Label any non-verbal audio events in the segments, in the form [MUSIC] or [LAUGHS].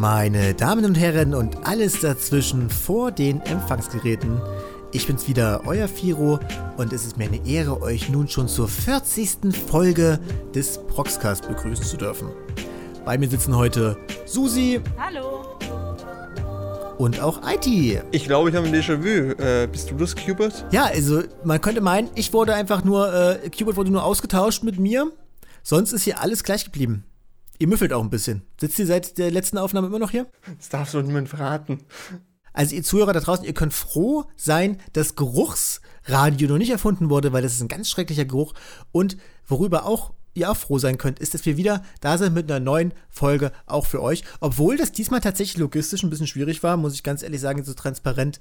Meine Damen und Herren und alles dazwischen vor den Empfangsgeräten. Ich bin's wieder, euer Firo, und es ist mir eine Ehre, euch nun schon zur 40. Folge des Proxcast begrüßen zu dürfen. Bei mir sitzen heute Susi. Hallo. Und auch IT. Ich glaube, ich habe ein Déjà-vu. Äh, bist du das, Cubert? Ja, also man könnte meinen, ich wurde einfach nur, äh, Cubert wurde nur ausgetauscht mit mir. Sonst ist hier alles gleich geblieben. Ihr müffelt auch ein bisschen. Sitzt ihr seit der letzten Aufnahme immer noch hier? Das darfst du niemand verraten. Also ihr Zuhörer da draußen, ihr könnt froh sein, dass Geruchsradio noch nicht erfunden wurde, weil das ist ein ganz schrecklicher Geruch. Und worüber auch ihr auch froh sein könnt, ist, dass wir wieder da sind mit einer neuen Folge auch für euch. Obwohl das diesmal tatsächlich logistisch ein bisschen schwierig war, muss ich ganz ehrlich sagen, so transparent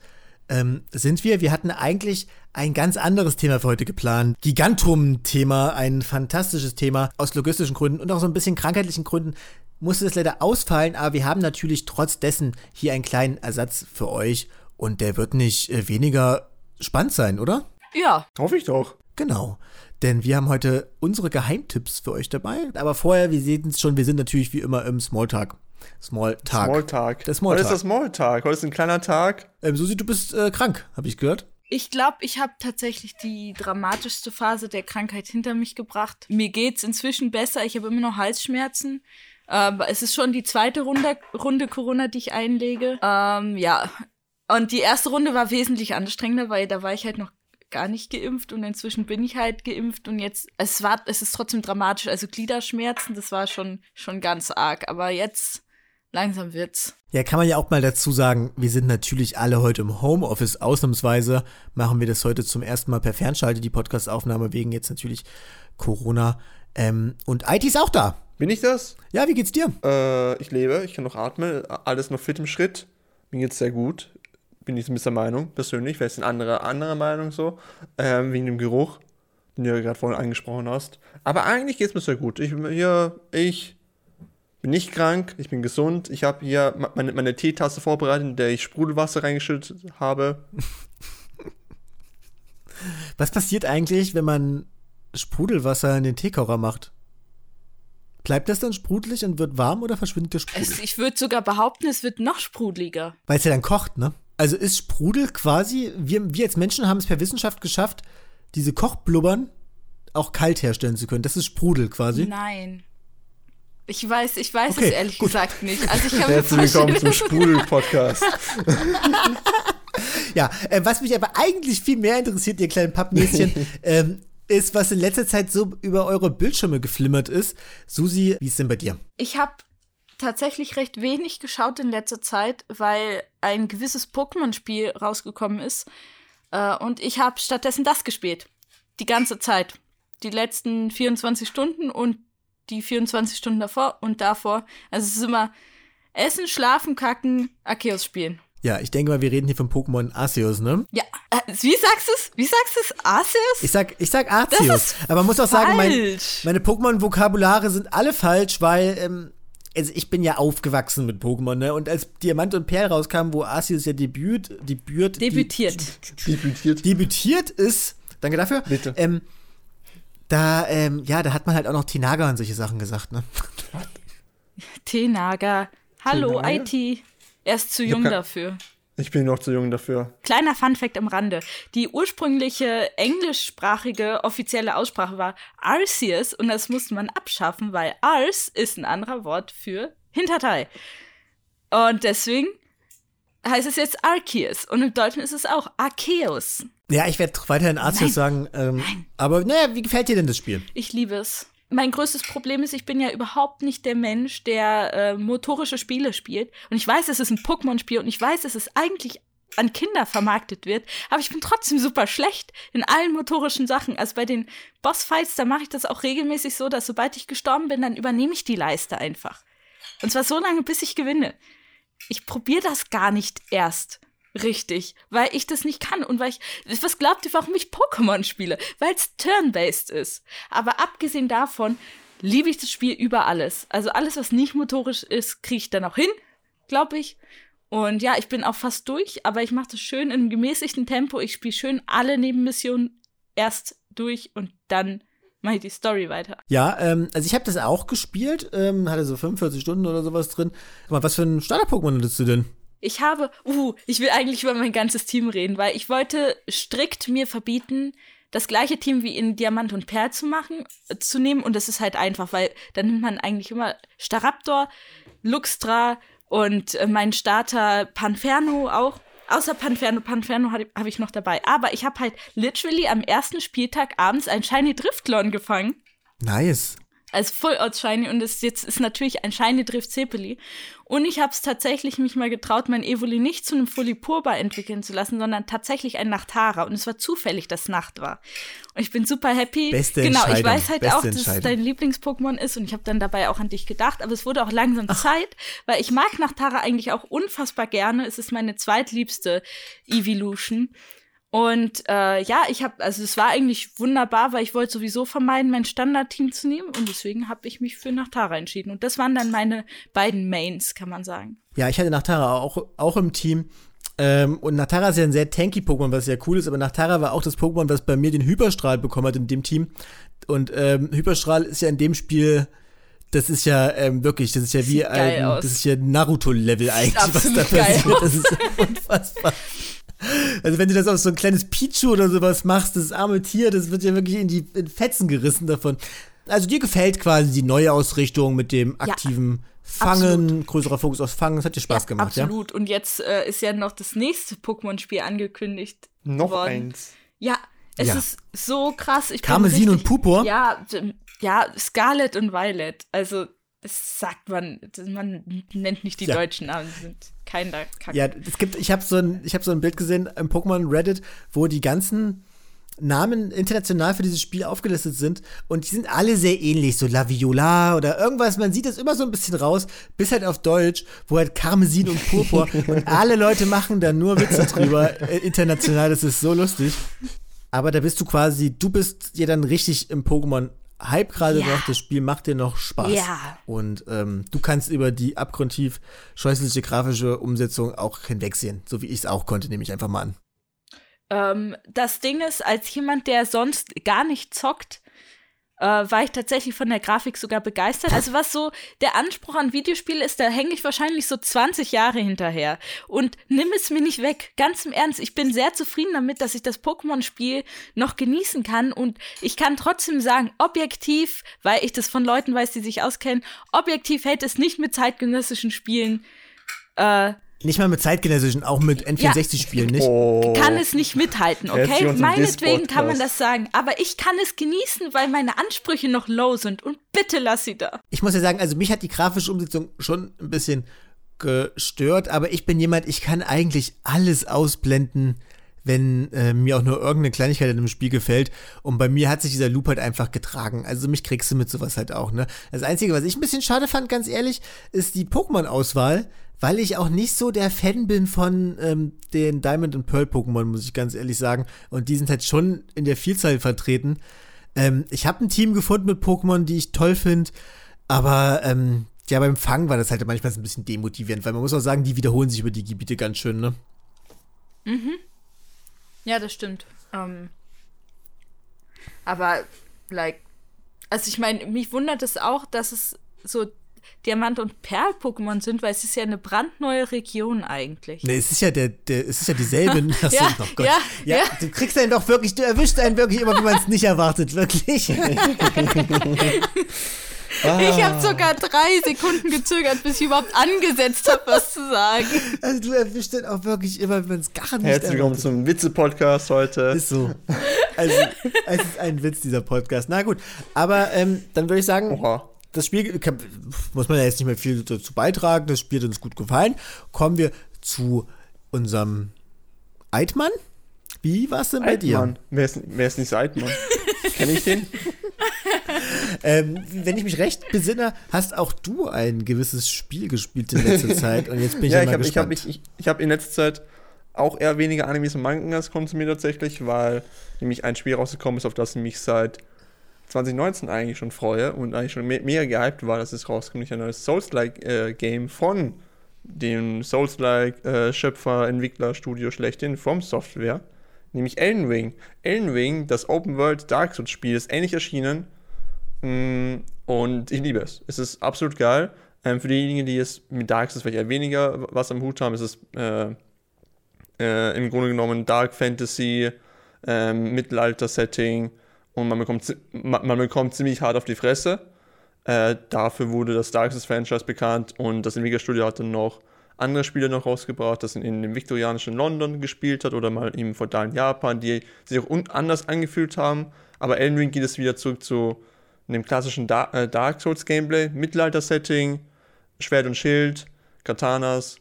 ähm, sind wir. Wir hatten eigentlich ein ganz anderes Thema für heute geplant. Gigantum-Thema, ein fantastisches Thema aus logistischen Gründen und auch so ein bisschen krankheitlichen Gründen musste das leider ausfallen, aber wir haben natürlich trotz dessen hier einen kleinen Ersatz für euch und der wird nicht äh, weniger spannend sein, oder? Ja. Hoffe ich doch. Genau. Denn wir haben heute unsere Geheimtipps für euch dabei. Aber vorher, wir sehen es schon, wir sind natürlich wie immer im Smalltalk. Smalltalk. Smalltalk. Der Smalltalk. Heute ist das Smalltalk. Heute ist ein kleiner Tag. Ähm, Susi, du bist äh, krank, habe ich gehört. Ich glaube, ich habe tatsächlich die dramatischste Phase der Krankheit hinter mich gebracht. Mir geht's inzwischen besser. Ich habe immer noch Halsschmerzen. Aber es ist schon die zweite Runde, Runde Corona, die ich einlege. Ähm, ja. Und die erste Runde war wesentlich anstrengender, weil da war ich halt noch gar nicht geimpft und inzwischen bin ich halt geimpft und jetzt es war es ist trotzdem dramatisch, also Gliederschmerzen, das war schon schon ganz arg, aber jetzt langsam wird's. Ja, kann man ja auch mal dazu sagen, wir sind natürlich alle heute im Homeoffice. Ausnahmsweise machen wir das heute zum ersten Mal per Fernschalte, die Podcast-Aufnahme, wegen jetzt natürlich Corona. Ähm, und IT ist auch da. Bin ich das? Ja, wie geht's dir? Äh, ich lebe, ich kann noch atmen, alles noch fit im Schritt. Mir geht's sehr gut. Bin ich mit der Meinung, persönlich. Wer ist eine andere, andere Meinung so? Ähm, wegen dem Geruch, den du ja gerade vorhin angesprochen hast. Aber eigentlich geht's mir sehr gut. Ich, hier, ich bin nicht krank, ich bin gesund. Ich habe hier meine, meine Teetasse vorbereitet, in der ich Sprudelwasser reingeschüttet habe. Was passiert eigentlich, wenn man Sprudelwasser in den Teekocher macht? Bleibt das dann sprudelig und wird warm oder verschwindet der Sprudel? Es, ich würde sogar behaupten, es wird noch sprudeliger. Weil es ja dann kocht, ne? Also ist Sprudel quasi, wir, wir als Menschen haben es per Wissenschaft geschafft, diese Kochblubbern auch kalt herstellen zu können. Das ist Sprudel quasi. Nein. Ich weiß, ich weiß Okay, es ehrlich gut. gesagt nicht. Also ich [LAUGHS] habe Herzlich willkommen zum Sprudel-Podcast. [LAUGHS] Ja, äh, was mich aber eigentlich viel mehr interessiert, ihr kleinen Pappnäschen, [LAUGHS] ähm, ist, was in letzter Zeit so über eure Bildschirme geflimmert ist. Susi, wie ist denn bei dir? Ich habe tatsächlich recht wenig geschaut in letzter Zeit, weil ein gewisses Pokémon-Spiel rausgekommen ist. Äh, und ich habe stattdessen das gespielt. Die ganze Zeit. Die letzten 24 Stunden und die 24 Stunden davor und davor. Also es ist immer Essen, Schlafen, Kacken, Arceus spielen. Ja, ich denke mal, wir reden hier von Pokémon Arceus, ne? Ja, äh, wie sagst du es? Wie sagst du es? Arceus? Ich sag, ich sag Arceus. Das ist aber man muss auch sagen, mein, meine Pokémon-Vokabulare sind alle falsch, weil, ähm, also ich bin ja aufgewachsen mit Pokémon, ne? Und als Diamant und Perl rauskam, wo Arceus ja debüt, debüt, Debütiert. Debütiert. debütiert ist, danke dafür, Bitte. ähm, da, ähm, ja, da hat man halt auch noch Tinaga und solche Sachen gesagt, ne? [LAUGHS] Tenaga. Hallo, Tenaga? IT. Er ist zu jung kann- dafür. Ich bin noch zu jung dafür. Kleiner Funfact am Rande. Die ursprüngliche englischsprachige offizielle Aussprache war Arceus und das musste man abschaffen, weil Ars ist ein anderer Wort für Hinterteil. Und deswegen heißt es jetzt Arceus und im Deutschen ist es auch Arceus. Ja, ich werde weiterhin Arceus Nein. sagen, ähm, aber naja, wie gefällt dir denn das Spiel? Ich liebe es. Mein größtes Problem ist, ich bin ja überhaupt nicht der Mensch, der äh, motorische Spiele spielt. Und ich weiß, es ist ein Pokémon-Spiel und ich weiß, dass es eigentlich an Kinder vermarktet wird, aber ich bin trotzdem super schlecht in allen motorischen Sachen. Also bei den Bossfights, da mache ich das auch regelmäßig so, dass sobald ich gestorben bin, dann übernehme ich die Leiste einfach. Und zwar so lange, bis ich gewinne. Ich probiere das gar nicht erst richtig, weil ich das nicht kann und weil ich, was glaubt ihr, warum ich Pokémon spiele? Weil es turn-based ist. Aber abgesehen davon liebe ich das Spiel über alles. Also alles, was nicht motorisch ist, kriege ich dann auch hin, glaube ich. Und ja, ich bin auch fast durch, aber ich mache das schön in einem gemäßigten Tempo. Ich spiele schön alle Nebenmissionen erst durch und dann mache ich die Story weiter. Ja, ähm, also ich habe das auch gespielt, ähm, hatte so 45 Stunden oder sowas drin. Aber was für ein Starter-Pokémon hattest du denn? Ich habe, uh, ich will eigentlich über mein ganzes Team reden, weil ich wollte strikt mir verbieten, das gleiche Team wie in Diamant und Perl zu machen, äh, zu nehmen. Und das ist halt einfach, weil dann nimmt man eigentlich immer Staraptor, Luxtra und äh, mein Starter Panferno auch. Außer Panferno, Panferno habe hab ich noch dabei. Aber ich habe halt literally am ersten Spieltag abends ein Shiny Driftlon gefangen. Nice als Shiny und es jetzt ist natürlich ein Shiny Drift Cepeli. Und ich habe es tatsächlich mich mal getraut, mein Evoli nicht zu einem Fully Purba entwickeln zu lassen, sondern tatsächlich ein Nachtara. Und es war zufällig, dass Nacht war. Und ich bin super happy. Beste genau, ich weiß halt Beste auch, dass es dein Lieblings-Pokémon ist und ich habe dann dabei auch an dich gedacht. Aber es wurde auch langsam Zeit, weil ich mag Nachtara eigentlich auch unfassbar gerne. Es ist meine zweitliebste Evolution. Und äh, ja, ich habe, also es war eigentlich wunderbar, weil ich wollte sowieso vermeiden, mein Standardteam zu nehmen und deswegen habe ich mich für Nachtara entschieden. Und das waren dann meine beiden Mains, kann man sagen. Ja, ich hatte Nachtara auch, auch im Team. Ähm, und Nachtara ist ja ein sehr tanky Pokémon, was sehr cool ist, aber Nachtara war auch das Pokémon, was bei mir den Hyperstrahl bekommen hat in dem Team. Und ähm, Hyperstrahl ist ja in dem Spiel das ist ja ähm, wirklich, das ist ja wie ein, das ist ja Naruto-Level eigentlich, was da geil passiert. Das ist [LAUGHS] unfassbar. Also wenn du das auf so ein kleines Pichu oder sowas machst, das arme Tier, das wird ja wirklich in die in Fetzen gerissen davon. Also dir gefällt quasi die neue Ausrichtung mit dem aktiven Fangen, absolut. größerer Fokus aufs Fangen, das hat dir Spaß gemacht, ja? Absolut. Und jetzt äh, ist ja noch das nächste Pokémon-Spiel angekündigt. Noch worden. eins. Ja, es Ja. ist so krass. Ich Karmesin und Purpur? Ja, ja, Scarlet und Violet. Also, das sagt man, das- man nennt nicht die Ja. deutschen Namen, die sind keiner Kacke. Ja, es gibt, ich habe so ein, ich habe so ein Bild gesehen im Pokémon Reddit, wo die ganzen Namen international für dieses Spiel aufgelistet sind und die sind alle sehr ähnlich, so La Viola oder irgendwas, man sieht das immer so ein bisschen raus, bis halt auf Deutsch, wo halt Karmesin und Purpur [LAUGHS] und alle Leute machen da nur Witze drüber, äh, international, das ist so lustig. Aber da bist du quasi, du bist dir dann richtig im Pokémon Hype gerade Ja. noch, das Spiel macht dir noch Spaß. Ja. Und ähm, du kannst über die abgrundtief scheußliche grafische Umsetzung auch hinwegsehen, so wie ich es auch konnte, nehme ich einfach mal an. Ähm, das Ding ist, als jemand, der sonst gar nicht zockt, äh, war ich tatsächlich von der Grafik sogar begeistert. Also was so der Anspruch an Videospiele ist, da hänge ich wahrscheinlich so 20 Jahre hinterher. Und nimm es mir nicht weg. Ganz im Ernst, ich bin sehr zufrieden damit, dass ich das Pokémon-Spiel noch genießen kann. Und ich kann trotzdem sagen, objektiv, weil ich das von Leuten weiß, die sich auskennen, objektiv hält es nicht mit zeitgenössischen Spielen äh, Nicht mal mit zeitgenössischen, auch mit N64-Spielen nicht. Oh. kann es nicht mithalten, okay? Meinetwegen kann man das sagen. Aber ich kann es genießen, weil meine Ansprüche noch low sind. Und bitte lass sie da. Ich muss ja sagen, also mich hat die grafische Umsetzung schon ein bisschen gestört, aber ich bin jemand, ich kann eigentlich alles ausblenden, wenn äh, mir auch nur irgendeine Kleinigkeit in einem Spiel gefällt. Und bei mir hat sich dieser Loop halt einfach getragen. Also mich kriegst du mit sowas halt auch, ne? Das Einzige, was ich ein bisschen schade fand, ganz ehrlich, ist die Pokémon-Auswahl, weil ich auch nicht so der Fan bin von ähm, den Diamond und Pearl Pokémon, muss ich ganz ehrlich sagen. Und die sind halt schon in der Vielzahl vertreten. Ähm, ich habe ein Team gefunden mit Pokémon, die ich toll finde, aber ähm, ja, beim Fangen war das halt manchmal so ein bisschen demotivierend, weil man muss auch sagen, die wiederholen sich über die Gebiete ganz schön, ne? Ja, das stimmt. Ähm, aber, like, also ich meine, mich wundert es auch, dass es so Diamant- und Perl-Pokémon sind, weil es ist ja eine brandneue Region eigentlich. Ne, es ist ja der, der es ist ja dieselbe. [LAUGHS] Achso, Ja, oh Gott. ja, ja, ja. du kriegst einen doch wirklich, du erwischst einen wirklich immer, wie man es nicht erwartet, wirklich. [LAUGHS] Ich habe sogar drei Sekunden gezögert, bis ich überhaupt angesetzt habe, was zu sagen. Also du erwischst den auch wirklich immer, wie man es gar nicht Herzlich willkommen erwartet. zum Witze-Podcast heute. Ist so. Also, es ist ein Witz, dieser Podcast. Na gut, aber ähm, dann würde ich sagen, Oha. Das Spiel muss man ja jetzt nicht mehr viel dazu beitragen. Das Spiel hat uns gut gefallen. Kommen wir zu unserem Eidmann. Wie war es denn bei dir? Eidmann. Wer ist, wer ist nicht Eidmann? [LAUGHS] Kenn ich den? Ähm, wenn ich mich recht besinne, hast auch du ein gewisses Spiel gespielt in letzter [LAUGHS] Zeit. Und jetzt bin ich ja, ja, ich mal habe ich hab, gespannt. ich, ich hab in letzter Zeit auch eher weniger Animes und Mangas konsumiert tatsächlich, weil nämlich ein Spiel rausgekommen ist, auf das ich mich seit 2019 eigentlich schon freue und eigentlich schon me mega gehypt war, dass es rauskommt. Nämlich ein neues Souls-like-Game von dem Souls-like-Schöpfer, Entwickler, Studio schlechthin, From Software. nämlich Elden Ring. Elden Ring, das Open World Dark Souls Spiel, ist ähnlich erschienen mm, und ich liebe es. Es ist absolut geil. Ähm, für diejenigen, die es mit Dark Souls vielleicht eher weniger was am Hut haben, ist es äh, äh, im Grunde genommen Dark Fantasy, äh, Mittelalter-Setting und man bekommt, man, bekommt ziemlich hart auf die Fresse. Äh, dafür wurde das Dark Souls Franchise bekannt und das Entwicklerstudio hat dann noch andere Spiele noch rausgebracht, das in, in dem viktorianischen London gespielt hat oder mal im feudalen Japan, die sich auch anders angefühlt haben. Aber Elden Ring geht es wieder zurück zu einem klassischen da äh, Dark Souls Gameplay, Mittelalter-Setting, Schwert und Schild, Katanas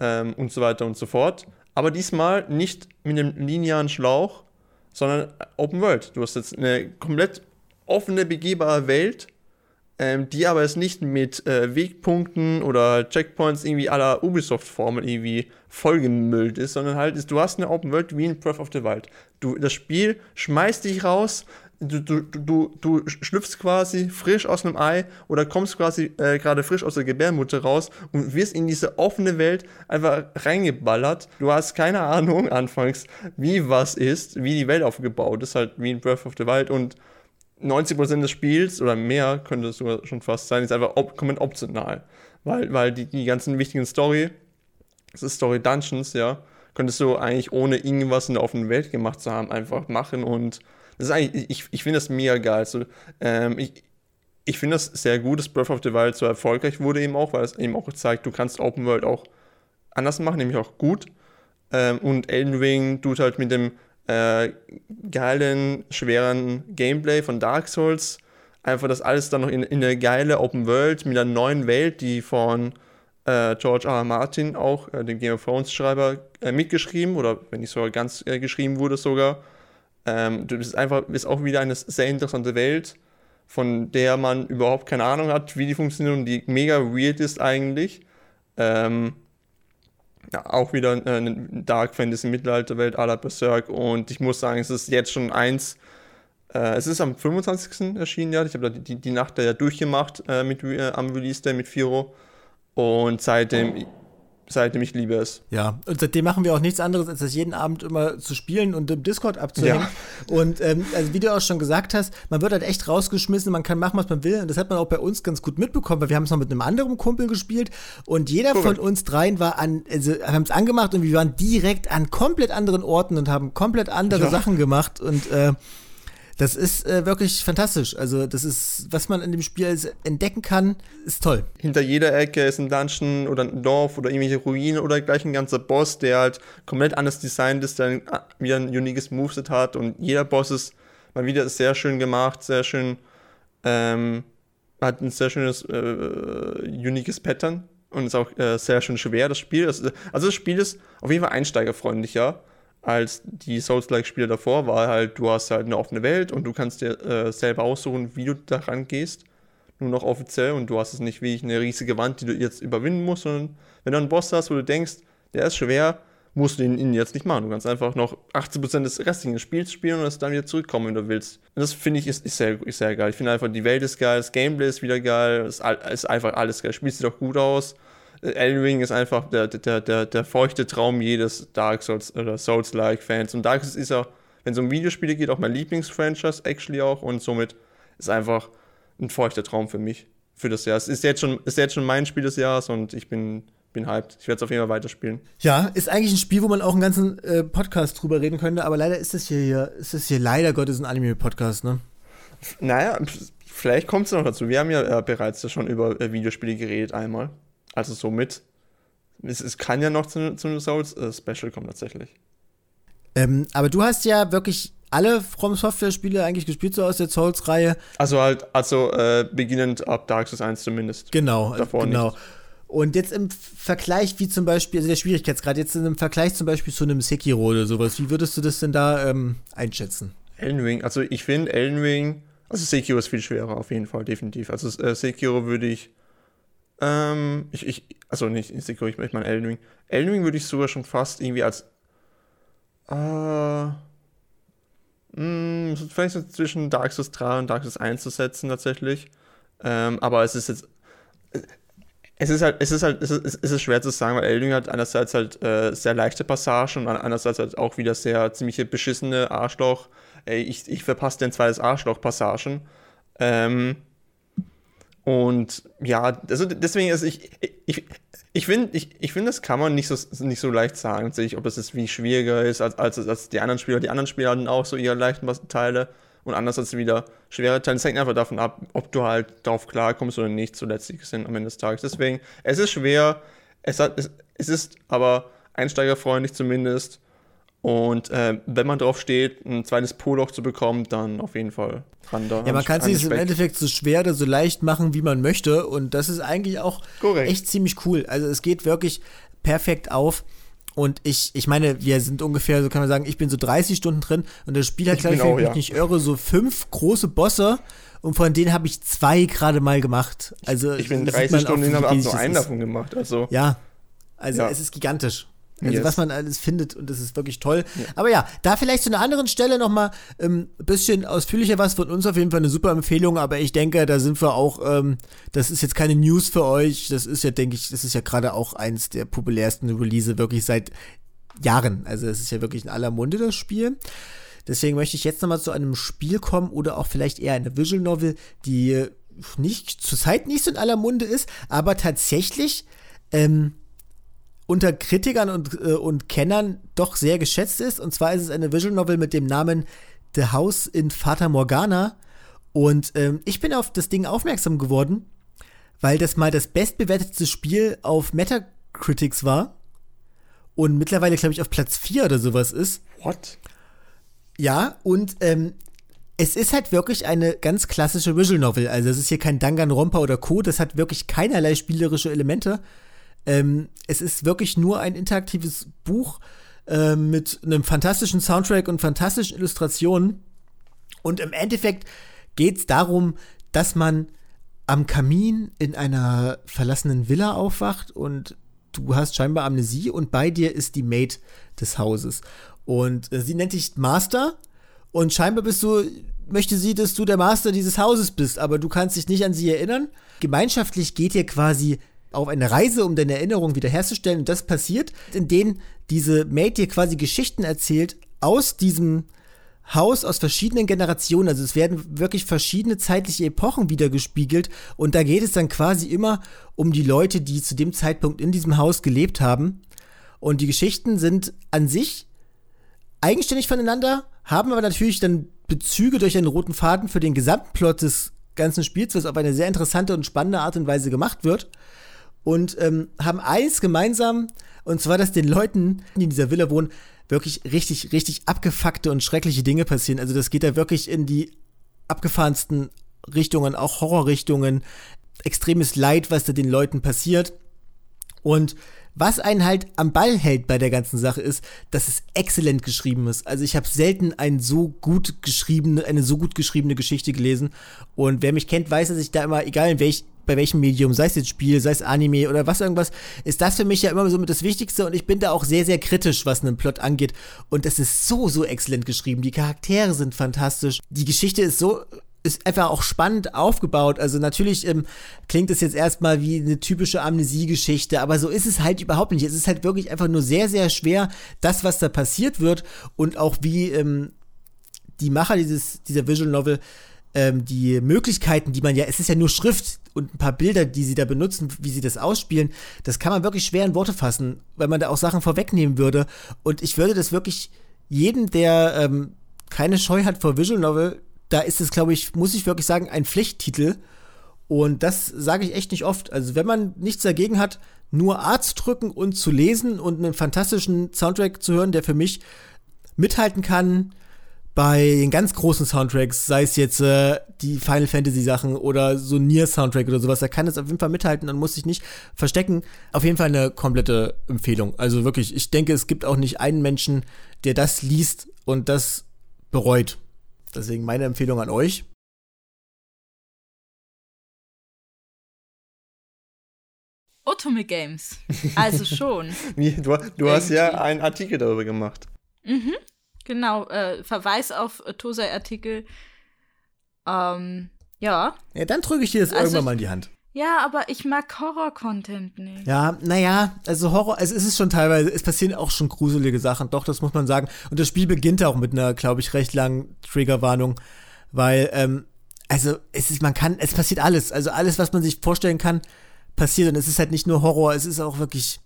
ähm, und so weiter und so fort. Aber diesmal nicht mit einem linearen Schlauch, sondern Open World. Du hast jetzt eine komplett offene, begehbare Welt, ähm, die aber jetzt nicht mit äh, Wegpunkten oder Checkpoints irgendwie aller Ubisoft-Formel irgendwie vollgemüllt ist, sondern halt ist, du hast eine Open World wie in Breath of the Wild. Du, das Spiel schmeißt dich raus, du, du, du, du schlüpfst quasi frisch aus einem Ei oder kommst quasi äh, gerade frisch aus der Gebärmutter raus und wirst in diese offene Welt einfach reingeballert. Du hast keine Ahnung anfangs, wie was ist, wie die Welt aufgebaut ist, halt wie in Breath of the Wild und 90% des Spiels oder mehr könnte es sogar schon fast sein, ist einfach op komplett optional. Weil, weil die, die ganzen wichtigen Story, das ist Story Dungeons, ja, könntest du eigentlich ohne irgendwas in der offenen Welt gemacht zu haben, einfach machen und das ist eigentlich, ich, ich finde das mega geil. Also, ähm, ich, ich finde das sehr gut, dass Breath of the Wild so erfolgreich wurde eben auch, weil es eben auch zeigt, du kannst Open World auch anders machen, nämlich auch gut. Ähm, und Elden Ring tut halt mit dem äh, geilen, schweren Gameplay von Dark Souls einfach das alles dann noch in, in eine geile Open World mit einer neuen Welt, die von äh, George R. R. Martin auch, äh, dem Game of Thrones Schreiber, äh, mitgeschrieben oder wenn nicht sogar ganz äh, geschrieben wurde sogar. Ähm, das ist einfach ist auch wieder eine sehr interessante Welt, von der man überhaupt keine Ahnung hat, wie die funktioniert und die mega weird ist eigentlich. Ähm, ja, auch wieder äh, eine Dark Fantasy Mittelalterwelt à la Berserk und ich muss sagen, es ist jetzt schon eins. Äh, es ist am 25. erschienen, ja. Ich habe die, die Nacht da ja durchgemacht äh, mit, äh, am Release Day mit Firo und seitdem seitdem ich liebe es. Ja, und seitdem machen wir auch nichts anderes, als das jeden Abend immer zu spielen und im Discord abzuhängen. Ja. Und ähm, also wie du auch schon gesagt hast, man wird halt echt rausgeschmissen, man kann machen, was man will. Und das hat man auch bei uns ganz gut mitbekommen, weil wir haben es noch mit einem anderen Kumpel gespielt und jeder cool. von uns dreien war an, also haben es angemacht und wir waren direkt an komplett anderen Orten und haben komplett andere ja. Sachen gemacht und äh, das ist äh, wirklich fantastisch. Also, das ist, was man in dem Spiel entdecken kann, ist toll. Hinter jeder Ecke ist ein Dungeon oder ein Dorf oder irgendwelche Ruinen oder gleich ein ganzer Boss, der halt komplett anders designt ist, der wieder ein uniques Moveset hat und jeder Boss ist mal wieder sehr schön gemacht, sehr schön, ähm, hat ein sehr schönes, äh, uniques Pattern und ist auch äh, sehr schön schwer, das Spiel. also, das Spiel ist auf jeden Fall einsteigerfreundlich, ja als die Souls-like-Spiele davor, war halt, du hast halt eine offene Welt und du kannst dir äh, selber aussuchen, wie du daran gehst. Nur noch offiziell und du hast es nicht wie eine riesige Wand, die du jetzt überwinden musst, sondern wenn du einen Boss hast, wo du denkst, der ist schwer, musst du ihn, jetzt nicht machen. Du kannst einfach noch 80% des restlichen Spiels spielen und es dann wieder zurückkommen, wenn du willst. Und das finde ich ist, ist, sehr, ist sehr geil. Ich finde einfach, die Welt ist geil, das Gameplay ist wieder geil, es ist einfach alles geil. Spielst du doch gut aus. Elden Ring ist einfach der, der, der, der feuchte Traum jedes Dark Souls oder Souls-like-Fans. Und Dark Souls ist ja, wenn es um Videospiele geht, auch mein Lieblingsfranchise, actually auch. Und somit ist einfach ein feuchter Traum für mich, für das Jahr. Es ist jetzt schon, ist jetzt schon mein Spiel des Jahres und ich bin, bin hyped. Ich werde es auf jeden Fall weiterspielen. Ja, ist eigentlich ein Spiel, wo man auch einen ganzen äh, Podcast drüber reden könnte, aber leider ist das hier, hier ist das hier leider Gottes ein Anime-Podcast, ne? Naja, vielleicht kommt es noch dazu. Wir haben ja äh, bereits schon über äh, Videospiele geredet einmal. Also somit, es, es kann ja noch zu, zu einem Souls-Special kommen tatsächlich. Ähm, aber du hast ja wirklich alle From Software-Spiele eigentlich gespielt, so aus der Souls-Reihe. Also halt, also äh, beginnend ab Dark Souls 1 zumindest. Genau, Davor genau. Nicht. Und jetzt im Vergleich, wie zum Beispiel, also der Schwierigkeitsgrad, jetzt im Vergleich zum Beispiel zu einem Sekiro oder sowas, wie würdest du das denn da ähm, einschätzen? Elden Ring, also ich finde Elden Ring, also Sekiro ist viel schwerer auf jeden Fall, definitiv. Also äh, Sekiro würde ich ähm, ich, ich, also nicht Sekiro, ich, meine Elden Ring. Elden Ring würde ich sogar schon fast irgendwie als. Äh, mh, hm, vielleicht so zwischen Dark Souls 3 und Dark Souls 1 zu setzen, tatsächlich. Ähm, aber es ist jetzt. Es ist halt, es ist halt, es ist, es ist schwer zu sagen, weil Elden Ring hat einerseits halt äh, sehr leichte Passagen und andererseits halt auch wieder sehr ziemliche beschissene Arschloch. Ey, ich, ich verpasse den zweites Arschloch-Passagen. Ähm, und ja, also deswegen ist ich, ich, ich finde, ich, ich find, das kann man nicht so, nicht so leicht sagen, sich, ob das jetzt wie schwieriger ist als, als, als die anderen Spieler. Die anderen Spieler hatten auch so ihre leichten Teile und anders als wieder schwere Teile. Es hängt einfach davon ab, ob du halt darauf klarkommst oder nicht, letztlich gesehen am Ende des Tages. Deswegen, es ist schwer, es, hat, es, es ist aber einsteigerfreundlich zumindest. Und äh, wenn man drauf steht, ein zweites Poloch zu bekommen, dann auf jeden Fall ran da. Ja, man kann es im Endeffekt so schwer oder so leicht machen, wie man möchte. Und das ist eigentlich auch Korrekt. echt ziemlich cool. Also es geht wirklich perfekt auf. Und ich, ich meine, wir sind ungefähr, so kann man sagen, ich bin so 30 Stunden drin und das Spiel hat, glaube ich, wenn ich mich nicht irre, so fünf große Bosse und von denen habe ich zwei gerade mal gemacht. Also ich bin 30 Stunden und habe nur einen davon gemacht. Also ja, also ja. es ist gigantisch. Also yes. was man alles findet und das ist wirklich toll. Ja. Aber ja, da vielleicht zu einer anderen Stelle noch mal ein ähm, bisschen ausführlicher was von uns auf jeden Fall eine super Empfehlung. Aber ich denke, da sind wir auch. Ähm, das ist jetzt keine News für euch. Das ist ja, denke ich, das ist ja gerade auch eins der populärsten Release wirklich seit Jahren. Also es ist ja wirklich in aller Munde das Spiel. Deswegen möchte ich jetzt noch mal zu einem Spiel kommen oder auch vielleicht eher eine Visual Novel, die nicht zurzeit nicht so in aller Munde ist, aber tatsächlich ähm, unter Kritikern und, äh, und Kennern doch sehr geschätzt ist. Und zwar ist es eine Visual Novel mit dem Namen The House in Fata Morgana. Und ähm, ich bin auf das Ding aufmerksam geworden, weil das mal das bestbewertete Spiel auf Metacritics war. Und mittlerweile, glaube ich, auf Platz 4 oder sowas ist. What? Ja, und ähm, es ist halt wirklich eine ganz klassische Visual Novel. Also es ist hier kein Danganronpa oder Co. Das hat wirklich keinerlei spielerische Elemente. Ähm, es ist wirklich nur ein interaktives Buch äh, mit einem fantastischen Soundtrack und fantastischen Illustrationen. Und im Endeffekt geht es darum, dass man am Kamin in einer verlassenen Villa aufwacht und du hast scheinbar Amnesie und bei dir ist die Maid des Hauses. Und äh, sie nennt dich Master und scheinbar bist du, möchte sie, dass du der Master dieses Hauses bist, aber du kannst dich nicht an sie erinnern. Gemeinschaftlich geht ihr quasi auf eine Reise, um deine Erinnerung wiederherzustellen. Und das passiert, in denen diese Maid dir quasi Geschichten erzählt aus diesem Haus aus verschiedenen Generationen. Also es werden wirklich verschiedene zeitliche Epochen wiedergespiegelt. Und da geht es dann quasi immer um die Leute, die zu dem Zeitpunkt in diesem Haus gelebt haben. Und die Geschichten sind an sich eigenständig voneinander, haben aber natürlich dann Bezüge durch einen roten Faden für den gesamten Plot des ganzen Spiels, was auf eine sehr interessante und spannende Art und Weise gemacht wird und ähm, haben eins gemeinsam, und zwar, dass den Leuten, die in dieser Villa wohnen, wirklich richtig, richtig abgefuckte und schreckliche Dinge passieren. Also das geht da wirklich in die abgefahrensten Richtungen, auch Horrorrichtungen, extremes Leid, was da den Leuten passiert. Und was einen halt am Ball hält bei der ganzen Sache ist, dass es exzellent geschrieben ist. Also ich habe selten ein so gut geschriebene, eine so gut geschriebene Geschichte gelesen. Und wer mich kennt, weiß, dass ich da immer, egal in welch, bei welchem Medium, sei es jetzt Spiel, sei es Anime oder was irgendwas, ist das für mich ja immer so mit das Wichtigste und ich bin da auch sehr, sehr kritisch, was einen Plot angeht. Und das ist so, so exzellent geschrieben. Die Charaktere sind fantastisch. Die Geschichte ist so ist einfach auch spannend aufgebaut. Also natürlich ähm, klingt es jetzt erstmal wie eine typische Amnesie-Geschichte, aber so ist es halt überhaupt nicht. Es ist halt wirklich einfach nur sehr, sehr schwer, das, was da passiert wird und auch wie ähm, die Macher dieses, dieser Visual Novel ähm, die Möglichkeiten, die man ja, es ist ja nur Schrift und ein paar Bilder, die sie da benutzen, wie sie das ausspielen, das kann man wirklich schwer in Worte fassen, weil man da auch Sachen vorwegnehmen würde. Und ich würde das wirklich jedem, der ähm, keine Scheu hat vor Visual Novel, da ist es, glaube ich, muss ich wirklich sagen, ein Pflichttitel. Und das sage ich echt nicht oft. Also, wenn man nichts dagegen hat, nur A zu drücken und zu lesen und einen fantastischen Soundtrack zu hören, der für mich mithalten kann, bei den ganz großen Soundtracks, sei es jetzt äh, die Final Fantasy Sachen oder so Nier Soundtrack oder sowas, da kann es auf jeden Fall mithalten und muss sich nicht verstecken. Auf jeden Fall eine komplette Empfehlung. Also wirklich, ich denke, es gibt auch nicht einen Menschen, der das liest und das bereut. Deswegen meine Empfehlung an euch. Otome Games. Also schon. [LAUGHS] du, du hast ja einen Artikel darüber gemacht. Mhm. Genau, äh, Verweis auf äh, Tosei-Artikel. Ähm, ja. Ja, dann drücke ich dir das also irgendwann mal in die Hand. Ja, aber ich mag Horror-Content nicht. Ja, naja, also Horror, also es ist schon teilweise, es passieren auch schon gruselige Sachen, doch, das muss man sagen. Und das Spiel beginnt auch mit einer, glaube ich, recht langen Triggerwarnung, weil, ähm, also es ist, man kann, es passiert alles, also alles, was man sich vorstellen kann, passiert. Und es ist halt nicht nur Horror, es ist auch wirklich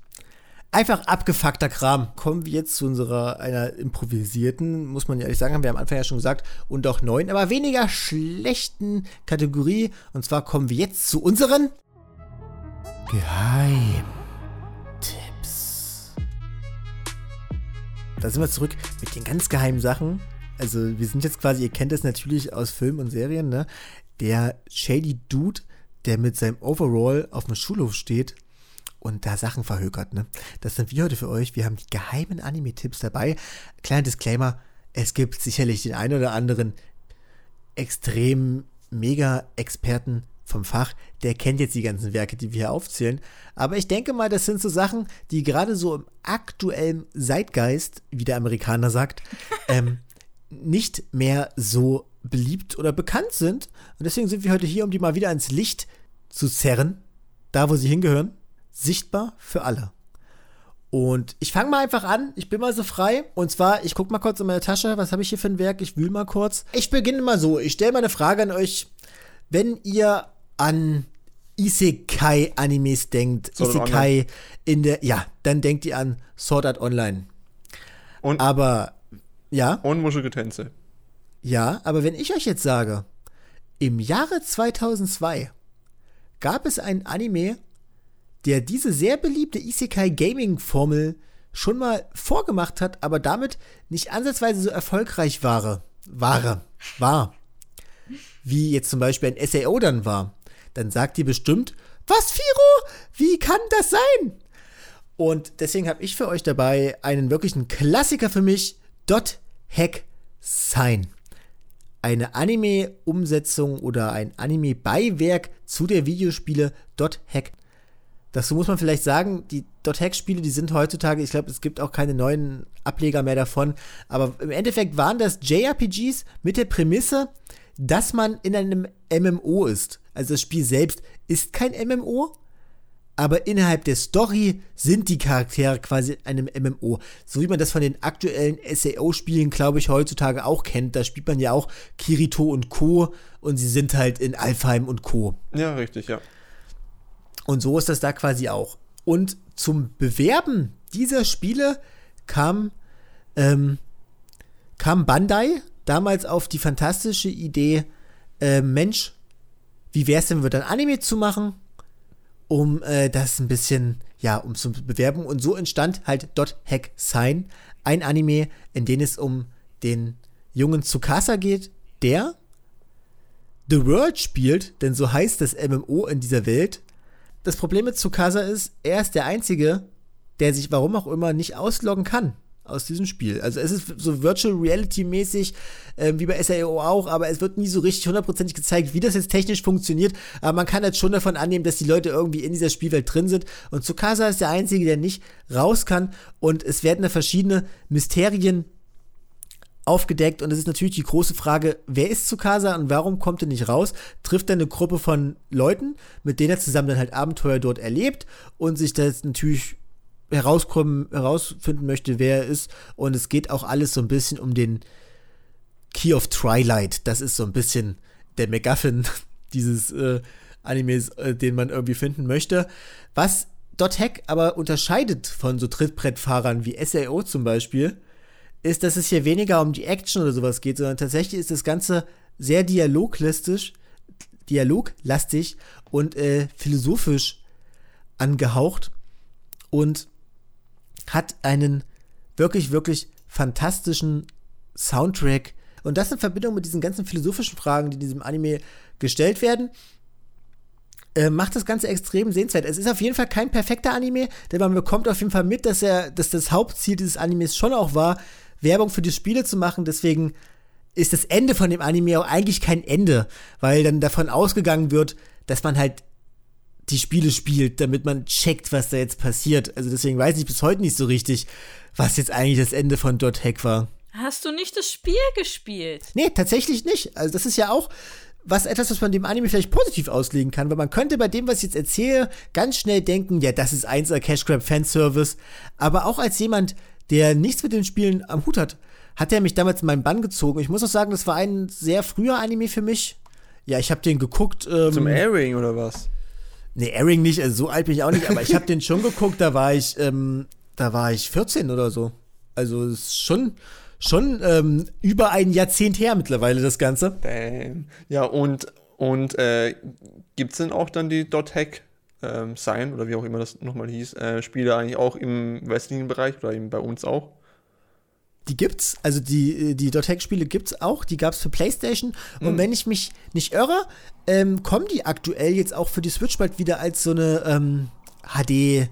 einfach abgefuckter Kram. Kommen wir jetzt zu unserer, einer improvisierten, muss man ehrlich sagen, haben wir am Anfang ja schon gesagt, und auch neuen, aber weniger schlechten Kategorie. Und zwar kommen wir jetzt zu unseren Geheimtipps. Da sind wir zurück mit den ganz geheimen Sachen. Also wir sind jetzt quasi, ihr kennt das natürlich aus Filmen und Serien, ne? Der Shady Dude, der mit seinem Overall auf dem Schulhof steht und da Sachen verhökert, ne? Das sind wir heute für euch. Wir haben die geheimen Anime-Tipps dabei. Kleiner Disclaimer, es gibt sicherlich den einen oder anderen extrem mega Experten vom Fach, der kennt jetzt die ganzen Werke, die wir hier aufzählen. Aber ich denke mal, das sind so Sachen, die gerade so im aktuellen Zeitgeist, wie der Amerikaner sagt, [LAUGHS] ähm, nicht mehr so beliebt oder bekannt sind. Und deswegen sind wir heute hier, um die mal wieder ins Licht zu zerren, da wo sie hingehören, sichtbar für alle. Und ich fange mal einfach an. Ich bin mal so frei. Und zwar, ich gucke mal kurz in meine Tasche. Was habe ich hier für ein Werk? Ich wühle mal kurz. Ich beginne mal so. Ich stelle mal eine Frage an euch. Wenn ihr an Isekai-Animes denkt, Sword Isekai in der, ja, dann denkt ihr an Sword Art Online. Und, Aber, ja, und Muschelgetänze. ja, aber wenn ich euch jetzt sage, im Jahre 2002 gab es ein Anime, der diese sehr beliebte Isekai Gaming Formel schon mal vorgemacht hat, aber damit nicht ansatzweise so erfolgreich war, war, war, wie jetzt zum Beispiel ein SAO dann war, dann sagt ihr bestimmt, was Firo, wie kann das sein? Und deswegen habe ich für euch dabei einen wirklichen Klassiker für mich, Dot Hack Sign. Eine Anime-Umsetzung oder ein Anime-Beiwerk zu der Videospiele Dot Hack. Dazu muss man vielleicht sagen, die Dot Hack-Spiele, die sind heutzutage, ich glaube, es gibt auch keine neuen Ableger mehr davon, aber im Endeffekt waren das JRPGs mit der Prämisse, dass man in einem MMO ist. Also das Spiel selbst ist kein MMO, aber innerhalb der Story sind die Charaktere quasi in einem MMO. So wie man das von den aktuellen SAO-Spielen, glaube ich, heutzutage auch kennt. Da spielt man ja auch Kirito und Co. und sie sind halt in Alfheim und Co. Ja, richtig, ja. Und so ist das da quasi auch. Und zum Bewerben dieser Spiele kam, ähm, kam Bandai damals auf die fantastische Idee, äh, Mensch, wie wär's denn, wir dann Anime zu machen, um äh, das ein bisschen, ja, um zu bewerben. Und so entstand halt Dot Hack Sign, ein Anime, in dem es um den jungen Tsukasa geht, der The World spielt, denn so heißt das MMO in dieser Welt. Das Problem mit Tsukasa ist, er ist der Einzige, der sich warum auch immer nicht ausloggen kann aus diesem Spiel. Also es ist so Virtual Reality mäßig, äh, wie bei SAO auch, aber es wird nie so richtig hundertprozentig gezeigt, wie das jetzt technisch funktioniert. Aber man kann jetzt schon davon annehmen, dass die Leute irgendwie in dieser Spielwelt drin sind. Und Tsukasa ist der Einzige, der nicht raus kann. Und es werden da verschiedene Mysterien aufgedeckt und es ist natürlich die große Frage, wer ist Tsukasa und warum kommt er nicht raus? Trifft er eine Gruppe von Leuten, mit denen er zusammen dann halt Abenteuer dort erlebt und sich das natürlich herauskommen, herausfinden möchte, wer er ist. Und es geht auch alles so ein bisschen um den Key of Twilight. Das ist so ein bisschen der MacGuffin [LAUGHS] dieses äh, Animes, äh, den man irgendwie finden möchte. Was Dot Hack aber unterscheidet von so Trittbrettfahrern wie SAO zum Beispiel, ist, dass es hier weniger um die Action oder sowas geht, sondern tatsächlich ist das Ganze sehr dialoglastig, dialoglastig und äh, philosophisch angehaucht und hat einen wirklich, wirklich fantastischen Soundtrack. Und das in Verbindung mit diesen ganzen philosophischen Fragen, die in diesem Anime gestellt werden, äh, macht das Ganze extrem sehenswert. Es ist auf jeden Fall kein perfekter Anime, denn man bekommt auf jeden Fall mit, dass er, dass das Hauptziel dieses Animes schon auch war, Werbung für die Spiele zu machen. Deswegen ist das Ende von dem Anime auch eigentlich kein Ende, weil dann davon ausgegangen wird, dass man halt die Spiele spielt, damit man checkt, was da jetzt passiert. Also deswegen weiß ich bis heute nicht so richtig, was jetzt eigentlich das Ende von Dot Hack war. Hast du nicht das Spiel gespielt? Nee, tatsächlich nicht. Also das ist ja auch was etwas, was man dem Anime vielleicht positiv auslegen kann, weil man könnte bei dem, was ich jetzt erzähle, ganz schnell denken, ja, das ist einser Cash Grab Fanservice. Aber auch als jemand, der nichts mit den Spielen am Hut hat, hat er mich damals in meinen Bann gezogen. Ich muss auch sagen, das war ein sehr früher Anime für mich. Ja, ich habe den geguckt. Ähm, Zum Airing oder was? Nee, Airing nicht, also so alt bin ich auch nicht, aber ich habe den schon geguckt, da war ich, ähm, da war ich 14 oder so. Also es ist schon, schon ähm, über ein Jahrzehnt her mittlerweile das Ganze. Damn. Ja, und, und äh, gibt es denn auch dann die Dot-Hack ähm, Sign oder wie auch immer das nochmal hieß, äh, Spiele eigentlich auch im westlichen Bereich oder eben bei uns auch? Die gibt's, also die, die Dot-Hack-Spiele gibt's auch, die gab's für PlayStation. Und Mhm. wenn ich mich nicht irre, ähm, kommen die aktuell jetzt auch für die Switch bald wieder als so eine ähm, HD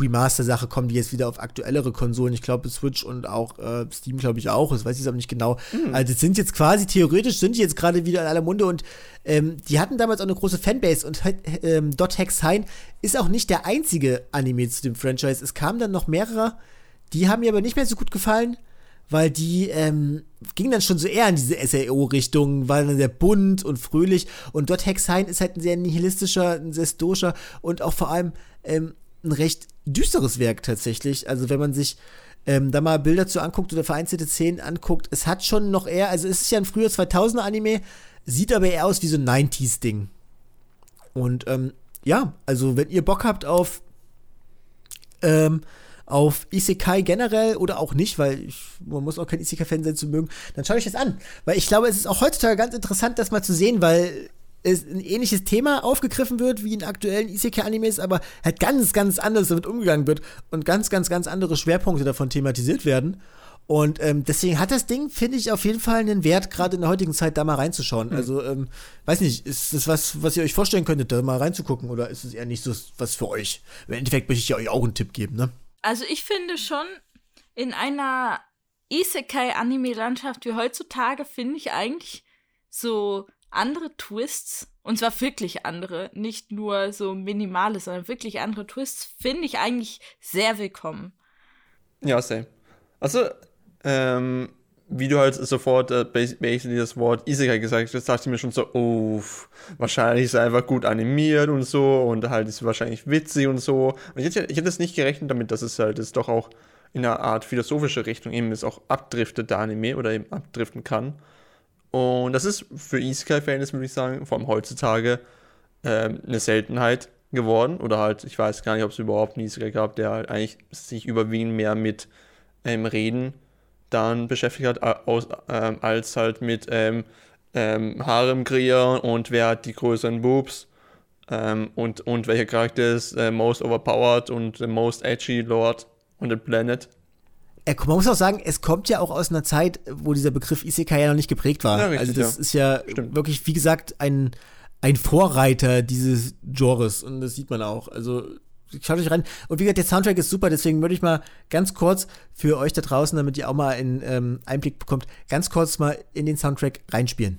Remaster-Sache, kommen die jetzt wieder auf aktuellere Konsolen. Ich glaube, Switch und auch äh, Steam, glaube ich, auch. Das weiß ich jetzt aber nicht genau. Mhm. Also, sind jetzt quasi, theoretisch sind die jetzt gerade wieder in aller Munde und ähm, die hatten damals auch eine große Fanbase und ähm, Dot Hack Sign ist auch nicht der einzige Anime zu dem Franchise. Es kamen dann noch mehrere, die haben mir aber nicht mehr so gut gefallen weil die ähm, ging dann schon so eher in diese SAO-Richtung, war dann sehr bunt und fröhlich. Und dort Hexein ist halt ein sehr nihilistischer, ein sehr stoischer und auch vor allem ähm, ein recht düsteres Werk tatsächlich. Also wenn man sich ähm, da mal Bilder zu anguckt oder vereinzelte Szenen anguckt, es hat schon noch eher, also es ist ja ein früher 2000er Anime, sieht aber eher aus wie so ein 90s-Ding. Und ähm, ja, also wenn ihr Bock habt auf ähm, auf Isekai generell oder auch nicht, weil ich, man muss auch kein Isekai-Fan sein zu mögen, dann schaut euch das an. Weil ich glaube, es ist auch heutzutage ganz interessant, das mal zu sehen, weil es ein ähnliches Thema aufgegriffen wird wie in aktuellen Isekai-Animes, aber halt ganz, ganz anders damit umgegangen wird und ganz, ganz, ganz andere Schwerpunkte davon thematisiert werden. Und ähm, deswegen hat das Ding, finde ich, auf jeden Fall einen Wert, gerade in der heutigen Zeit da mal reinzuschauen. Also, ähm, weiß nicht, ist das was, was ihr euch vorstellen könntet, da mal reinzugucken oder ist es eher nicht so was für euch? Im Endeffekt möchte ich ja euch auch einen Tipp geben, ne? Also ich finde schon, in einer Isekai-Anime-Landschaft wie heutzutage finde ich eigentlich so andere Twists, und zwar wirklich andere, nicht nur so minimale, sondern wirklich andere Twists, finde ich eigentlich sehr willkommen. Ja, same. Also, ähm, wie du halt sofort äh, bas- basically das Wort Isekai gesagt hast, dachte ich mir schon so, oh, wahrscheinlich ist er einfach gut animiert und so und halt ist wahrscheinlich witzig und so. Und ich hätte, ich hätte es nicht gerechnet damit, dass es halt ist doch auch in einer Art philosophische Richtung eben ist auch abdriftet, der Anime oder eben abdriften kann. Und das ist für Isekai-Fans, würde ich sagen, vor allem heutzutage, ähm, eine Seltenheit geworden. Oder halt, ich weiß gar nicht, ob es überhaupt einen Isekai gab, der halt eigentlich sich überwiegend mehr mit ähm, Reden dann beschäftigt hat, aus, ähm, als halt mit ähm, ähm, Harem kreieren und wer hat die größeren Boobs ähm, und, und welcher Charakter ist äh, most overpowered und the most edgy Lord on the planet. Äh, man muss auch sagen, es kommt ja auch aus einer Zeit, wo dieser Begriff Isekai ja noch nicht geprägt war. Ja, richtig, also das ja. ist ja Stimmt. wirklich, wie gesagt, ein, ein Vorreiter dieses Genres und das sieht man auch. Also schaut euch rein. Und wie gesagt, der Soundtrack ist super, deswegen würde ich mal ganz kurz für euch da draußen, damit ihr auch mal einen ähm, Einblick bekommt, ganz kurz mal in den Soundtrack reinspielen.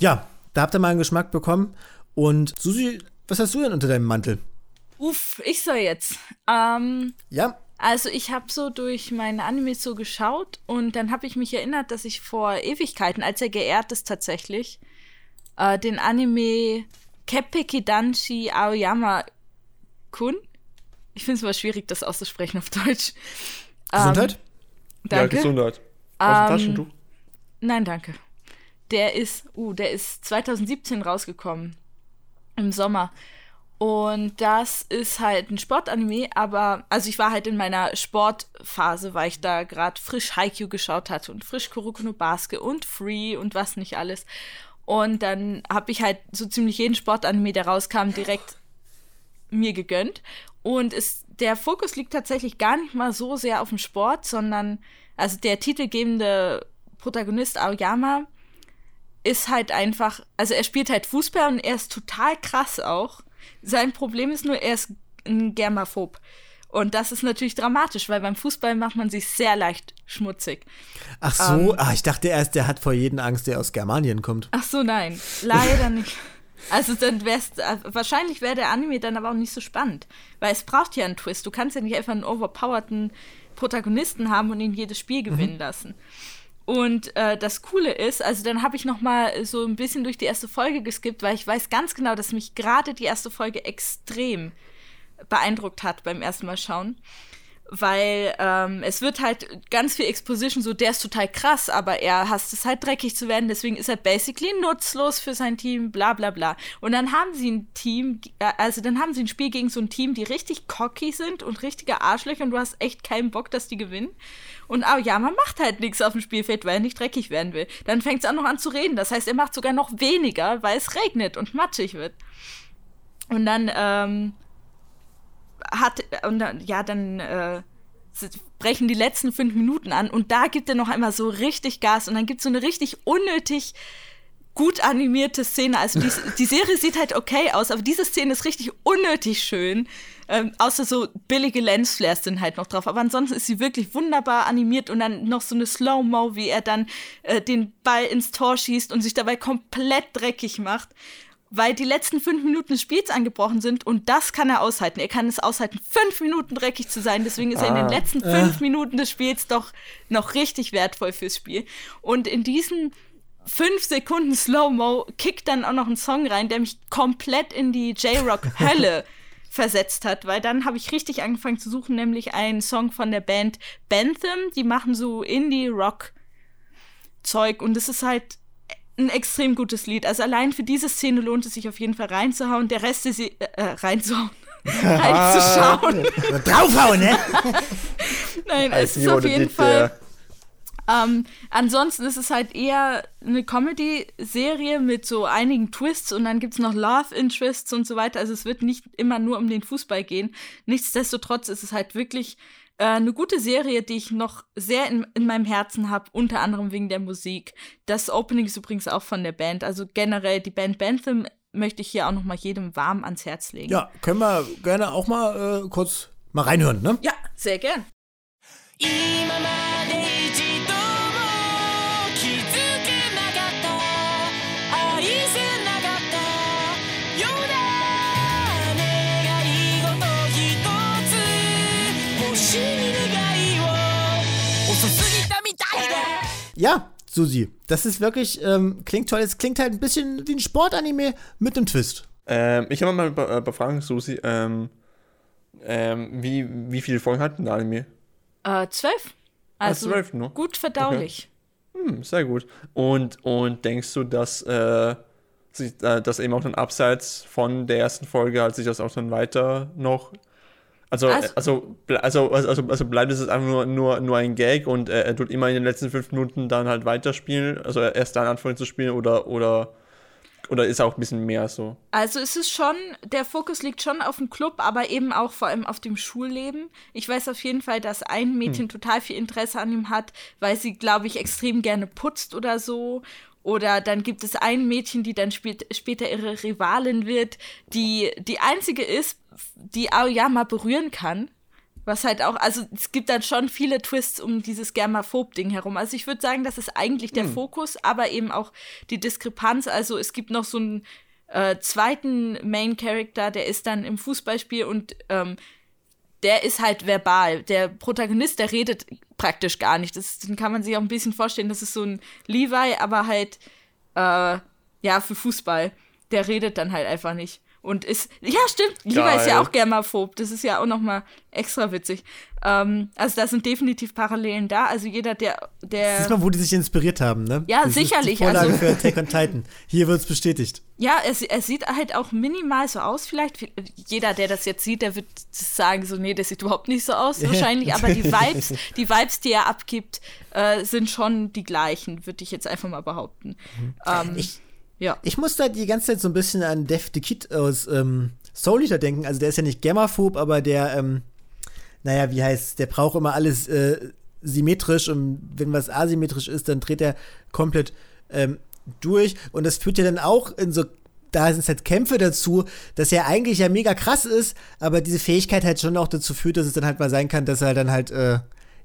Ja, da habt ihr mal einen Geschmack bekommen. Und Susi, was hast du denn unter deinem Mantel? Uff, ich soll jetzt. Ähm, Ja, Also ich habe so durch meine Animes so geschaut und dann habe ich mich erinnert, dass ich vor Ewigkeiten, als er geehrt ist tatsächlich, äh, den Anime Keppeki Danshi Aoyama Kun, ich finde es immer schwierig, das auszusprechen auf Deutsch. Gesundheit? Ähm, danke. Ja, Gesundheit. Aus dem Ähm, Taschentuch. Nein, danke. Der ist, uh, der ist 2017 rausgekommen. Im Sommer. Und das ist halt ein Sportanime, aber, also ich war halt in meiner Sportphase, weil ich da gerade frisch Haikyuu geschaut hatte und frisch Kuroko no Basket und Free und was nicht alles. Und dann habe ich halt so ziemlich jeden Sportanime, der rauskam, direkt mir gegönnt. Und es, der Fokus liegt tatsächlich gar nicht mal so sehr auf dem Sport, sondern, also der titelgebende Protagonist Aoyama ist halt einfach, also er spielt halt Fußball und er ist total krass auch. Sein Problem ist nur, er ist ein Germaphob. Und das ist natürlich dramatisch, weil beim Fußball macht man sich sehr leicht schmutzig. Ach so, Ähm. ah, ich dachte erst, der hat vor jeden Angst, der aus Germanien kommt. Ach so, nein, leider nicht. Also dann wär's, äh, wahrscheinlich wäre der Anime dann aber auch nicht so spannend, weil es braucht ja einen Twist. Du kannst ja nicht einfach einen overpowerten Protagonisten haben und ihn jedes Spiel gewinnen lassen. Und äh, das Coole ist, also dann habe ich noch mal so ein bisschen durch die erste Folge geskippt, weil ich weiß ganz genau, dass mich gerade die erste Folge extrem beeindruckt hat beim ersten Mal schauen. Weil ähm, es wird halt ganz viel Exposition, so der ist total krass, aber er hasst es halt dreckig zu werden, deswegen ist er basically nutzlos für sein Team, bla bla bla. Und dann haben sie ein Team, äh, also dann haben sie ein Spiel gegen so ein Team, die richtig cocky sind und richtige Arschlöcher und du hast echt keinen Bock, dass die gewinnen. Und aber ja, man macht halt nichts auf dem Spielfeld, weil er nicht dreckig werden will. Dann fängt es an noch an zu reden. Das heißt, er macht sogar noch weniger, weil es regnet und matschig wird. Und dann, ähm, hat, und dann, ja, dann äh, brechen die letzten fünf Minuten an und da gibt er noch einmal so richtig Gas und dann gibt es so eine richtig unnötig gut animierte Szene. Also die, die Serie sieht halt okay aus, aber diese Szene ist richtig unnötig schön. Ähm, außer so billige Lensflares sind halt noch drauf. Aber ansonsten ist sie wirklich wunderbar animiert und dann noch so eine Slow-Mo, wie er dann äh, den Ball ins Tor schießt und sich dabei komplett dreckig macht. Weil die letzten fünf Minuten des Spiels angebrochen sind und das kann er aushalten. Er kann es aushalten, fünf Minuten dreckig zu sein. Deswegen ist er in den Ah. letzten fünf Minuten des Spiels doch noch richtig wertvoll fürs Spiel. Und in diesen fünf Sekunden Slow-Mo kickt dann auch noch ein Song rein, der mich komplett in die J-Rock-Hölle [LAUGHS] versetzt hat, weil dann habe ich richtig angefangen zu suchen, nämlich einen Song von der Band Bentham, die machen so Indie-Rock-Zeug und es ist halt ein extrem gutes Lied. Also allein für diese Szene lohnt es sich auf jeden Fall reinzuhauen. Der Rest ist äh, äh, reinzuhauen. [LAUGHS] reinzuschauen. Draufhauen, ne? [LAUGHS] Nein, es ist auf jeden Fall. Ähm, ansonsten ist es halt eher eine Comedy-Serie mit so einigen Twists und dann gibt es noch Love Interests und so weiter. Also es wird nicht immer nur um den Fußball gehen. Nichtsdestotrotz ist es halt wirklich äh, eine gute Serie, die ich noch sehr in, in meinem Herzen habe, unter anderem wegen der Musik. Das Opening ist übrigens auch von der Band. Also generell die Band Bentham möchte ich hier auch noch mal jedem warm ans Herz legen. Ja, können wir gerne auch mal äh, kurz mal reinhören, ne? Ja, sehr gern. Ja, Susi, das ist wirklich, ähm, klingt toll. Es klingt halt ein bisschen wie ein Sportanime mit einem Twist. Ähm, ich habe mal ein paar, äh, Susi. Ähm, ähm, wie, wie viele Folgen hat denn der Anime? Äh, zwölf. Also zwölf nur? gut verdaulich. Hm, sehr gut. Und, und denkst du, dass, äh, sich, äh, dass eben auch dann abseits von der ersten Folge halt sich das auch dann weiter noch. Also, Also- also, also, also, also, also bleibt es einfach nur, nur, nur ein Gag und äh, er tut immer in den letzten fünf Minuten dann halt weiterspielen, also erst dann anfangen zu spielen oder, oder, oder ist auch ein bisschen mehr so? Also es ist schon, der Fokus liegt schon auf dem Club, aber eben auch vor allem auf dem Schulleben. Ich weiß auf jeden Fall, dass ein Mädchen total viel Interesse an ihm hat, weil sie, glaube ich, extrem gerne putzt oder so. Oder dann gibt es ein Mädchen, die dann spät, später ihre Rivalin wird, die die einzige ist, die Aoyama berühren kann. Was halt auch, also es gibt dann schon viele Twists um dieses Germaphob-Ding herum. Also ich würde sagen, das ist eigentlich der Fokus, aber eben auch die Diskrepanz. Also es gibt noch so einen äh, zweiten Main Character, der ist dann im Fußballspiel und ähm, der ist halt verbal. Der Protagonist, der redet praktisch gar nicht. Das den kann man sich auch ein bisschen vorstellen. Das ist so ein Levi, aber halt äh, ja für Fußball. Der redet dann halt einfach nicht. Und ist, ja, stimmt, Levi ist ja Geil. auch Germaphob. Das ist ja auch noch mal extra witzig. Ähm, also da sind definitiv Parallelen da. Also jeder, der, der Siehst mal, wo die sich inspiriert haben, ne? Ja, das sicherlich, Ist die Vorlage also- für Attack on Titan. Hier wird's bestätigt. Ja, es, es sieht halt auch minimal so aus, vielleicht. Jeder, der das jetzt sieht, der wird sagen, so, nee, das sieht überhaupt nicht so aus, [LAUGHS] wahrscheinlich. Aber die Vibes, [LAUGHS] die Vibes, die er abgibt, äh, sind schon die gleichen, würde ich jetzt einfach mal behaupten. Ähm, Ich- ja. Ich musste halt die ganze Zeit so ein bisschen an Def the Kid aus ähm, Soul Eater denken. Also der ist ja nicht Germaphob, aber der, ähm, naja, wie heißt, der braucht immer alles äh, symmetrisch und wenn was asymmetrisch ist, dann dreht er komplett ähm, durch. Und das führt ja dann auch in so da sind halt Kämpfe dazu, dass er eigentlich ja mega krass ist, aber diese Fähigkeit halt schon auch dazu führt, dass es dann halt mal sein kann, dass er dann halt, äh,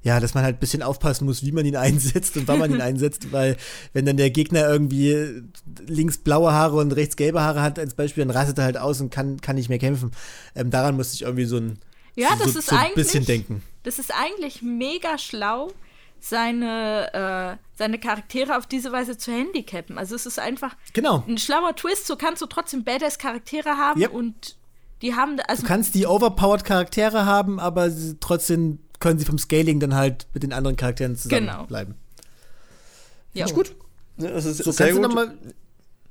ja, dass man halt ein bisschen aufpassen muss, wie man ihn [LAUGHS] einsetzt und wann man ihn [LAUGHS] einsetzt, weil wenn dann der Gegner irgendwie links blaue Haare und rechts gelbe Haare hat als Beispiel, dann rastet er halt aus und kann, kann nicht mehr kämpfen. Ähm, daran musste ich irgendwie so ein, Ja, so, das so, ist so ein eigentlich- bisschen denken. Das ist eigentlich mega schlau, seine, äh, seine Charaktere auf diese Weise zu handicappen. Also es ist einfach Genau. ein schlauer Twist, so kannst du trotzdem Badass-Charaktere haben Yep. und die haben, also Du kannst die overpowered Charaktere haben, aber trotzdem können sie vom Scaling dann halt mit den anderen Charakteren Genau. zusammenbleiben. ja. Ist gut. Ja, das ist So, sehr kannst du gut. noch mal,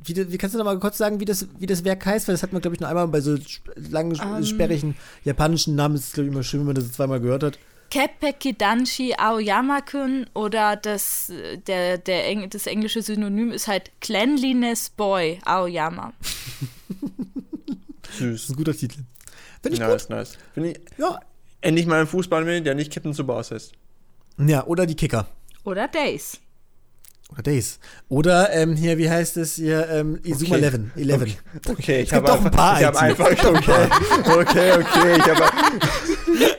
wie, wie kannst du noch mal kurz sagen, wie das, wie das Werk heißt? Weil das hat man, glaube ich, nur einmal bei so langen, Ähm. sperrigen japanischen Namen. ist es, glaube ich, immer schön, wenn man das zweimal gehört hat. Keppeki Danshi Aoyama-kun oder das, der, der Eng das englische Synonym ist halt Cleanliness Boy Aoyama. Das Süß. ist ein guter Titel. Finde ich Nice, gut. nice. Finde ich Ja. Endlich mal ein Fußball mit, der nicht Captain Tsubasa ist. ja, oder die Kicker. Oder Days. Oder Days. Oder ähm, hier, wie heißt es hier? Ähm, Izuma Okay. 11. 11. Okay, ich gibt habe doch ein einfach, paar ich habe einfach, okay, okay, okay, ich habe, [LAUGHS]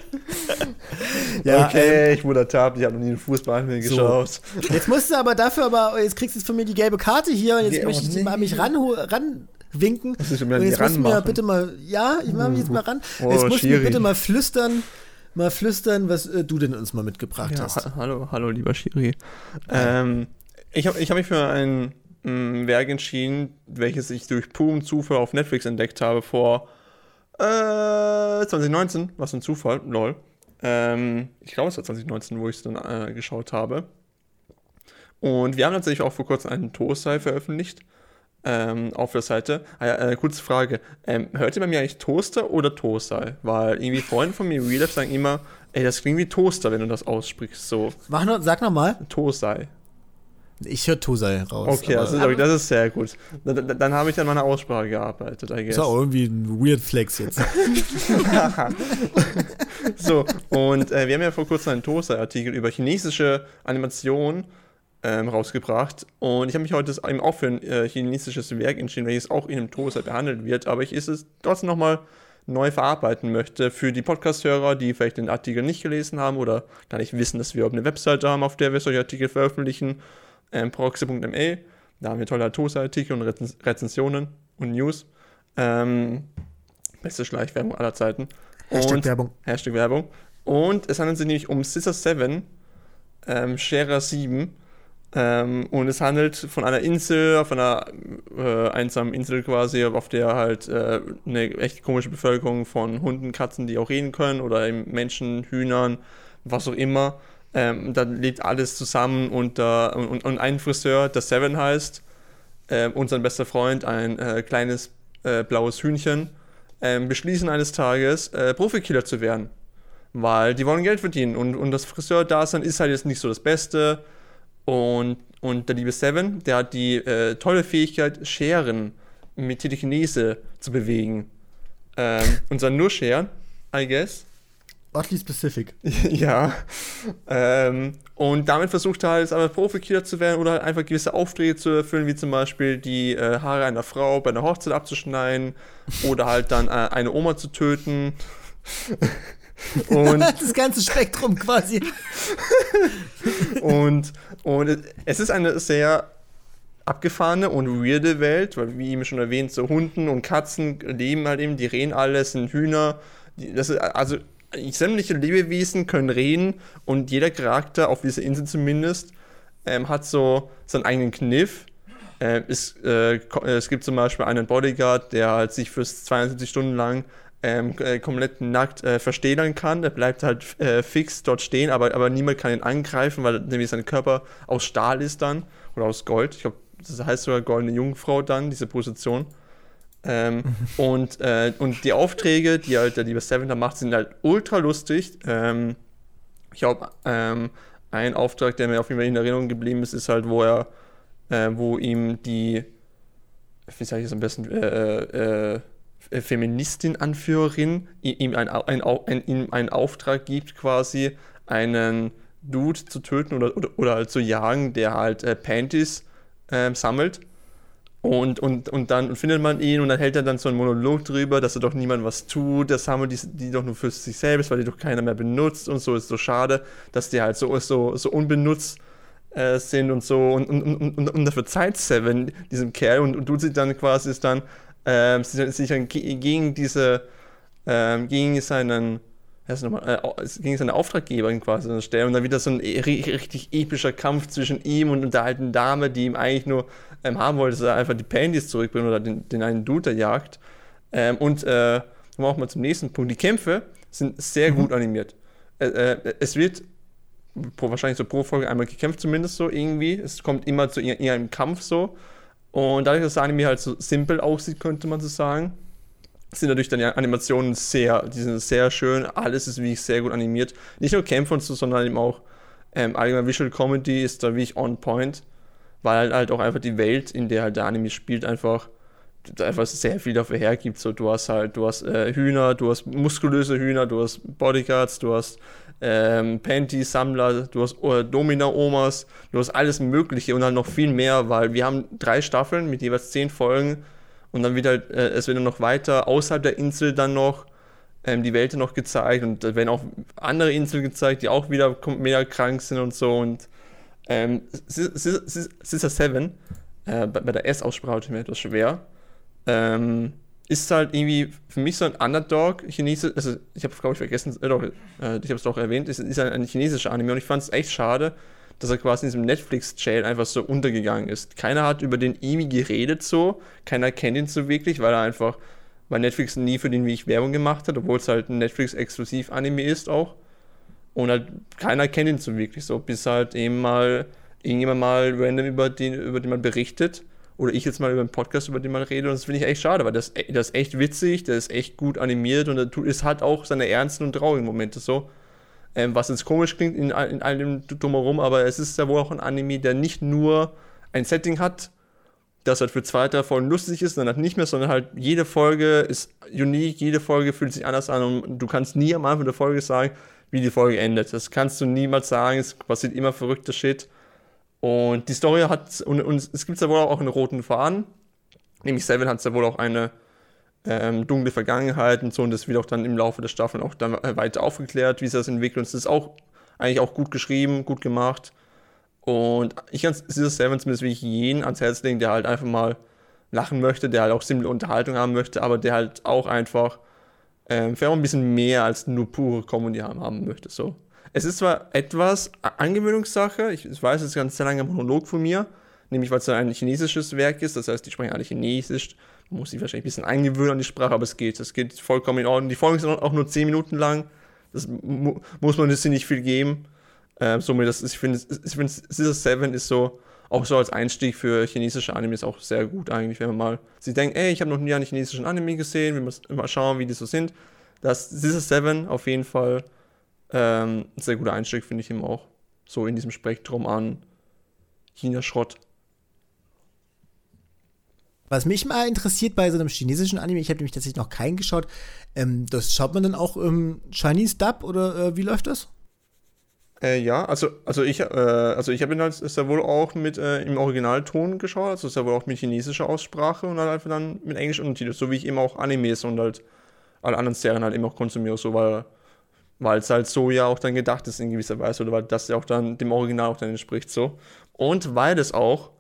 Ja, ähm, okay, ich wurde ertappt, ich habe noch nie einen Fußball mehr So. geschaut. Jetzt musst du aber dafür, aber jetzt kriegst du von mir die gelbe Karte hier und jetzt Ja, möchte ich oh, mal nee. mich ranho- ranwinken. Mir und jetzt musst du mir bitte mal, ja, ich mache mich jetzt mal ran. Oh, jetzt musst du mir bitte mal flüstern, mal flüstern, was äh, du denn uns mal mitgebracht Ja, hast. ha hallo, hallo, lieber Schiri. Ähm, ich habe ich hab mich für ein mh, Werk entschieden, welches ich durch purem Zufall auf Netflix entdeckt habe vor äh, 2019. Was ein Zufall, lol. Ähm, ich glaube, es war 2019, wo ich es dann äh, geschaut habe. Und wir haben tatsächlich auch vor kurzem einen Toastei veröffentlicht ähm, auf der Seite. Ah, ja, äh, kurze Frage. Ähm, hört ihr bei mir eigentlich Toaster oder Toastei? Weil irgendwie Freunde von mir, Life, sagen immer, ey, das klingt wie Toaster, wenn du das aussprichst. So, Mach noch, sag nochmal. Toastei. Ich höre Tosai raus. Okay, das ist, das ist sehr gut. Dann, dann, dann habe ich an meiner Aussprache gearbeitet, I guess. ist auch irgendwie ein weird Flex jetzt. [LAUGHS] So, und äh, wir haben ja vor kurzem einen Toaster-Artikel über chinesische Animation ähm, rausgebracht. Und ich habe mich heute eben auch für ein äh, chinesisches Werk entschieden, welches auch in einem Toaster behandelt wird. Aber ich ist es trotzdem nochmal neu verarbeiten möchte für die Podcast-Hörer, die vielleicht den Artikel nicht gelesen haben oder gar nicht wissen, dass wir überhaupt eine Webseite haben, auf der wir solche Artikel veröffentlichen. Ähm, proxy.me. Da haben wir tolle Toaster-Artikel und Rezens Rezensionen und News. Ähm, beste Schleichwerbung aller Zeiten. Hashtag Und- Werbung. Hashtag Werbung. Und es handelt sich nämlich um Scissor 7, ähm, Scherer 7. Ähm, und es handelt von einer Insel, auf einer äh, einsamen Insel quasi, auf der halt äh, eine echt komische Bevölkerung von Hunden, Katzen, die auch reden können, oder Menschen, Hühnern, was auch immer. Ähm, da lebt alles zusammen unter, und, und ein Friseur, der Seven heißt, äh, und sein bester Freund, ein äh, kleines äh, blaues Hühnchen, ähm, beschließen eines Tages, äh, Profikiller zu werden. Weil die wollen Geld verdienen und, und das Friseur-Dasein ist halt jetzt nicht so das Beste. Und, und der liebe Seven, der hat die äh, tolle Fähigkeit, Scheren mit Telekinese zu bewegen. Ähm, [LAUGHS] und zwar nur Scheren, I guess. Oddly specific. [LAUGHS] ja. Ähm, und damit versucht er halt aber Profikiller zu werden oder halt einfach gewisse Aufträge zu erfüllen, wie zum Beispiel die äh, Haare einer Frau bei einer Hochzeit abzuschneiden oder halt dann äh, eine Oma zu töten. [LAUGHS] und, [LAUGHS] das ganze Spektrum quasi. und, und es ist eine sehr abgefahrene und weirde Welt, weil wie eben schon erwähnt, so Hunden und Katzen leben halt eben, die reden alles, sind Hühner. Das ist, also sämtliche Lebewesen können reden und jeder Charakter, auf dieser Insel zumindest, ähm, hat so seinen eigenen Kniff. Ähm, es, äh, es gibt zum Beispiel einen Bodyguard, der halt sich fürs 72 Stunden lang ähm, äh, komplett nackt äh, verstehlen kann. Der bleibt halt äh, fix dort stehen, aber, aber niemand kann ihn angreifen, weil nämlich sein Körper aus Stahl ist dann oder aus Gold. Ich glaube, das heißt sogar goldene Jungfrau dann, diese Position. Ähm, [LAUGHS] und, äh, und die Aufträge, die halt der liebe Seven da macht, sind halt ultra lustig. Ähm, ich glaube, ähm, ein Auftrag, der mir auf jeden Fall in Erinnerung geblieben ist, ist halt, wo er, äh, wo ihm die, wie sage ich das am besten, äh, äh, äh, Feministin-Anführerin i- ihm, ein, ein, ein, einen Auftrag gibt, quasi einen Dude zu töten oder, oder, oder halt zu jagen, der halt äh, Panties ähm, sammelt. Und, und, und dann findet man ihn und dann hält er dann so einen Monolog drüber, dass er doch niemand was tut, das haben die, die doch nur für sich selbst, weil die doch keiner mehr benutzt und so. Ist so schade, dass die halt so, so, so unbenutzt äh, sind und so. Und, und, und, und, und dafür verzeiht Seven diesem Kerl. Und, und tut sich dann quasi ist dann ähm, sich sich dann ge- gegen diese ähm, gegen seinen nochmal, äh, gegen seine Auftraggeberin quasi stellen und dann wieder so ein e- ri- richtig epischer Kampf zwischen ihm und der alten Dame, die ihm eigentlich nur ähm, haben wollte, dass er einfach die Panties zurückbringt oder den, den einen Dude der jagt. Ähm, und äh, kommen wir auch mal zum nächsten Punkt. Die Kämpfe sind sehr gut animiert. Äh, äh, es wird pro, wahrscheinlich so pro Folge einmal gekämpft, zumindest so irgendwie. Es kommt immer zu ir- irgendeinem Kampf so. Und dadurch, dass der Anime halt so simpel aussieht, könnte man so sagen, sind natürlich dann die Animationen sehr, die sind sehr schön. Alles ist wirklich sehr gut animiert. Nicht nur Kämpfe und so, sondern eben auch ähm, allgemein Visual Comedy ist da wirklich on point, weil halt, halt auch einfach die Welt, in der halt der Anime spielt, einfach einfach sehr viel dafür hergibt. So, du hast halt, du hast äh, Hühner, du hast muskulöse Hühner, du hast Bodyguards, du hast ähm, Panty-Sammler, du hast äh, Domina-Omas, du hast alles Mögliche und halt noch viel mehr, weil wir haben drei Staffeln mit jeweils zehn Folgen und dann wird halt, äh, es wird dann noch weiter außerhalb der Insel dann noch ähm, die Welt noch gezeigt und da werden auch andere Inseln gezeigt, die auch wieder mega krank sind und so und ähm, Sister Seven, äh, bei, bei der S-Aussprache tut mir etwas schwer, ähm, ist halt irgendwie für mich so ein Underdog Chinesisch, also ich habe glaube ich vergessen, äh, doch, äh, ich habe es doch erwähnt, ist, ist ein, ein chinesischer Anime und ich fand es echt schade, dass er quasi in diesem Netflix-Jail einfach so untergegangen ist. Keiner hat über den irgendwie geredet so, keiner kennt ihn so wirklich, weil er einfach, weil Netflix nie für den wie ich Werbung gemacht hat, obwohl es halt ein Netflix-Exklusiv-Anime ist auch. Und halt keiner kennt ihn so wirklich so, bis halt eben mal irgendjemand mal random über den, über den man berichtet. Oder ich jetzt mal über einen Podcast, über den man redet. Und das finde ich echt schade, weil das, das ist echt witzig, der ist echt gut animiert und es hat auch seine ernsten und traurigen Momente so. Ähm, was jetzt komisch klingt in, in all dem Drumherum, aber es ist ja wohl auch ein Anime, der nicht nur ein Setting hat, das halt für zwei, drei Folgen lustig ist, dann halt nicht mehr, sondern halt jede Folge ist unique, jede Folge fühlt sich anders an und du kannst nie am Anfang der Folge sagen, wie die Folge endet. Das kannst du niemals sagen, es passiert immer verrückter Shit. Und die Story hat, und, und es gibt ja wohl auch einen roten Faden, nämlich Seven hat ja wohl auch eine ähm, dunkle Vergangenheit und so, und das wird auch dann im Laufe der Staffeln auch dann äh, weiter aufgeklärt, wie sich das entwickelt. Und es ist auch eigentlich auch gut geschrieben, gut gemacht. Und ich kann dieses Seven zumindest wirklich jeden ans Herz legen, der halt einfach mal lachen möchte, der halt auch simple Unterhaltung haben möchte, aber der halt auch einfach ähm, vielleicht auch ein bisschen mehr als nur pure Comedy haben, haben möchte. So. Es ist zwar etwas Angewöhnungssache, ich, weiß, es ist ganz sehr langer Monolog von mir, nämlich weil es ein chinesisches Werk ist, das heißt, die sprechen alle Chinesisch, man muss sich wahrscheinlich ein bisschen eingewöhnen an die Sprache, aber es geht, es geht vollkommen in Ordnung. Die Folgen sind auch nur 10 Minuten lang, das mu muss man jetzt nicht viel geben. Ähm, somit, das ist, ich finde, ich finde, Scissor Seven ist so, auch so als Einstieg für chinesische Animes auch sehr gut eigentlich, wenn man mal sie denkt, ey, ich habe noch nie einen chinesischen Anime gesehen, wir müssen mal schauen, wie die so sind. Das Scissor Seven auf jeden Fall ähm, sehr guter Einstieg, finde ich eben auch. So in diesem Spektrum an China-Schrott. Was mich mal interessiert bei so einem chinesischen Anime, ich habe nämlich tatsächlich noch keinen geschaut, ähm, das schaut man dann auch im Chinese Dub oder äh, wie läuft das? Äh, ja, also, also ich, äh, also ich habe ihn halt ist ja wohl auch mit äh, im Originalton geschaut, also ist ja wohl auch mit chinesischer Aussprache und halt einfach dann mit englischen Untertiteln, so wie ich eben auch Animes und halt alle anderen Serien halt eben auch konsumiere, so weil weil es halt so ja auch dann gedacht ist in gewisser Weise oder weil das ja auch dann dem Original auch dann entspricht so. Und weil es auch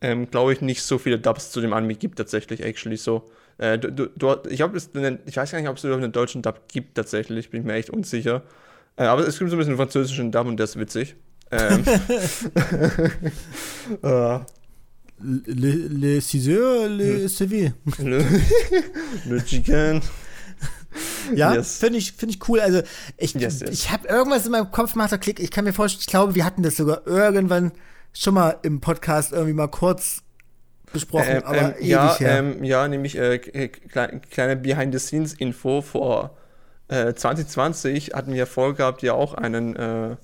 ähm, glaube ich nicht so viele Dubs zu dem Anime gibt tatsächlich actually so. Äh, du, du, ich glaube ich weiß gar nicht ob es überhaupt einen deutschen Dub gibt tatsächlich bin ich mir echt unsicher. Äh, aber es gibt so ein bisschen einen französischen Dub und der ist witzig. Ähm, [LAUGHS] [LAUGHS] äh, Le, le Ciseur, le CV. le, [LAUGHS] le Chicken [LAUGHS] Ja, Yes. finde ich, find ich cool. Also, ich, Yes, yes. ich habe irgendwas in meinem Kopf, macht da Klick. Ich kann mir vorstellen, ich glaube, wir hatten das sogar irgendwann schon mal im Podcast irgendwie mal kurz besprochen, Ähm, aber ähm, ewig ja, her. ähm, ja, nämlich äh, kleine Behind-the-Scenes-Info vor äh, 2020 hatten wir vorgehabt, ja auch einen äh,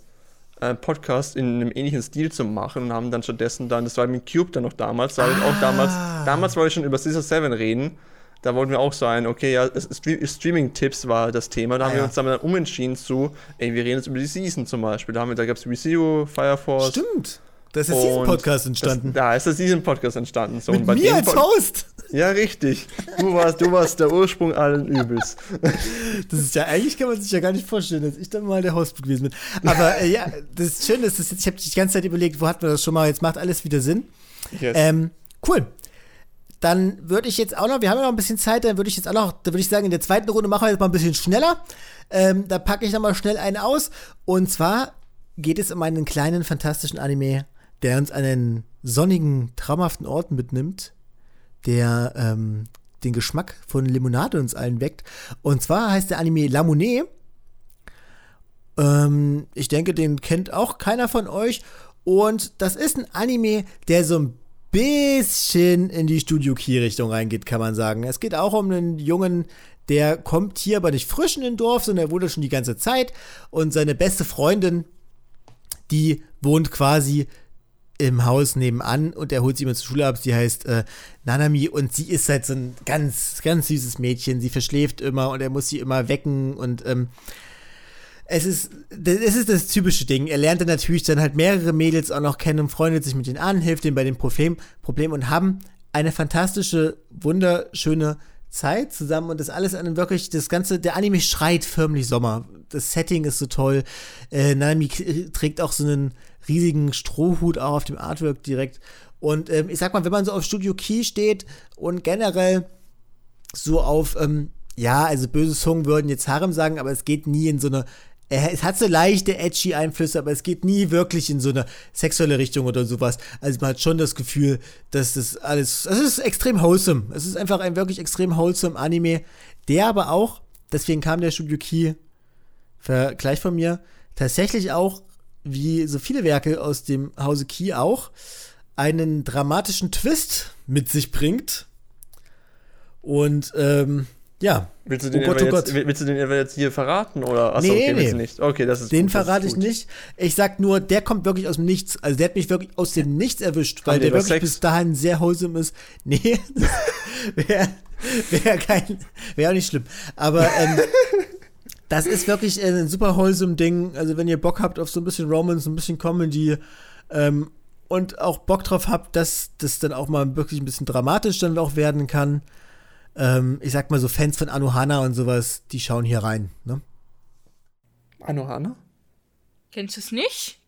äh, Podcast in einem ähnlichen Stil zu machen und haben dann stattdessen dann, das war mit Cube dann noch damals, da habe ich auch damals, Ah. damals wollte ich schon über Caesar 7 reden. Da wollten wir auch sein, okay, ja, Streaming-Tipps war das Thema. Da Ah, haben wir ja. uns dann umentschieden zu, ey, wir reden jetzt über die Season zum Beispiel. Da, haben wir, da gab es ReZero, Fire Force, Stimmt. Das ist diesen Und Podcast entstanden. Das, da ist aus diesem Podcast entstanden. So, Mit mir als Pod- Host. Ja, richtig. Du warst, du warst der Ursprung allen Übels. Das ist ja, eigentlich kann man sich ja gar nicht vorstellen, dass ich dann mal der Host gewesen bin. Aber äh, ja, das ist schön, dass das jetzt, ich habe die ganze Zeit überlegt, wo hatten wir das schon mal, jetzt macht alles wieder Sinn. Yes. Ähm, cool. Dann würde ich jetzt auch noch, wir haben ja noch ein bisschen Zeit, dann würde ich jetzt auch noch, da würde ich sagen, in der zweiten Runde machen wir jetzt mal ein bisschen schneller. Ähm, da packe ich noch mal schnell einen aus. Und zwar geht es um einen kleinen, fantastischen Anime, der uns an einen sonnigen, traumhaften Ort mitnimmt, der ähm, den Geschmack von Limonade uns allen weckt. Und zwar heißt der Anime Lamune. Ähm, ich denke, den kennt auch keiner von euch. Und das ist ein Anime, der so ein bisschen in die Studio Key-Richtung reingeht, kann man sagen. Es geht auch um einen Jungen, der kommt hier aber nicht frisch in den Dorf, sondern er wohnt schon die ganze Zeit. Und seine beste Freundin, die wohnt quasi im Haus nebenan und er holt sie immer zur Schule ab. Sie heißt äh, Nanami und sie ist halt so ein ganz, ganz süßes Mädchen. Sie verschläft immer und er muss sie immer wecken und ähm, es ist, es ist das typische Ding. Er lernt dann natürlich dann halt mehrere Mädels auch noch kennen und freundet sich mit denen an, hilft ihnen bei den Problem, Problemen und haben eine fantastische, wunderschöne Zeit zusammen und das alles an wirklich, das Ganze, der Anime schreit förmlich Sommer. Das Setting ist so toll. Äh, Nanami k- trägt auch so einen riesigen Strohhut auch auf dem Artwork direkt. Und ähm, ich sag mal, wenn man so auf Studio Key steht und generell so auf, ähm, ja, also böse Zungen würden jetzt Harem sagen, aber es geht nie in so eine, es hat so leichte edgy Einflüsse, aber es geht nie wirklich in so eine sexuelle Richtung oder sowas. Also man hat schon das Gefühl, dass das alles, es ist extrem wholesome. Es ist einfach ein wirklich extrem wholesome Anime, der aber auch, deswegen kam der Studio Key Vergleich von mir, tatsächlich auch, wie so viele Werke aus dem Hause Key auch, einen dramatischen Twist mit sich bringt. Und ähm, ja, Willst du den, oh Gott, oh jetzt, willst du den jetzt hier verraten? Oder? Achso, Nee, okay, nee. nicht. Okay, das ist den gut, das ist verrate ich nicht. Ich sag nur, der kommt wirklich aus dem Nichts. Also der hat mich wirklich aus dem Nichts erwischt, weil der wirklich Sex? bis dahin sehr wholesome ist. [LAUGHS] Nee, wäre wär kein, wäre auch nicht schlimm. Aber ähm, [LAUGHS] das ist wirklich äh, ein super wholesome Ding. Also wenn ihr Bock habt auf so ein bisschen Romance, ein bisschen Comedy ähm, und auch Bock drauf habt, dass das dann auch mal wirklich ein bisschen dramatisch dann auch werden kann. Ähm, ich sag mal so Fans von Anohana und sowas, die schauen hier rein. Ne? Anohana? Kennst du es nicht?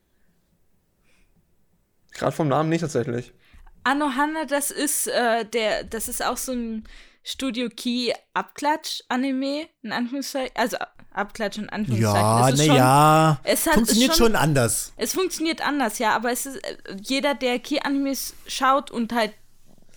Gerade vom Namen nicht tatsächlich. Anohana, das ist äh, der, das ist auch so ein Studio Key Abklatsch-Anime, in Anführungszeichen. Also Abklatsch in Anführungszeichen. Ja, naja. es hat- Funktioniert schon, schon- anders. Es funktioniert anders, ja, aber es ist äh, jeder, der Key-Animes schaut und halt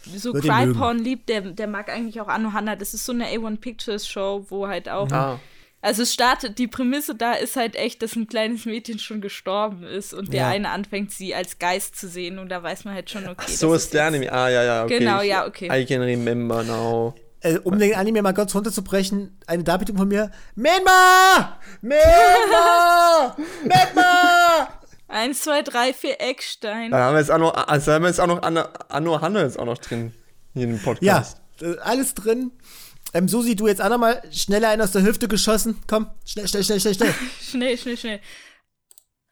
so Cry-Porn liebt, der, der mag eigentlich auch Anohana. Das ist so eine A1 Pictures Show, wo halt auch. Ah. Also es startet, die Prämisse da ist halt echt, dass ein kleines Mädchen schon gestorben ist und der Ja. eine anfängt, sie als Geist zu sehen und da weiß man halt schon, okay. So das ist der Anime. Ah, ja, ja, okay. Genau, Ich- ja, okay. I can remember now. Äh, um den Anime mal ganz runterzubrechen, eine Darbietung von mir. Menma! Menma! [LAUGHS] Menma! Eins, zwei, drei, vier Eckstein. Da haben wir jetzt auch noch, also haben wir jetzt auch noch Anno, Anno Hanne jetzt auch noch drin. Hier im Ja, Podcast. äh, alles drin. Ähm, Susi, du jetzt auch nochmal schneller einen aus der Hüfte geschossen. Komm, schnell, schnell, schnell, schnell, schnell. [LAUGHS] Schnell, schnell, schnell.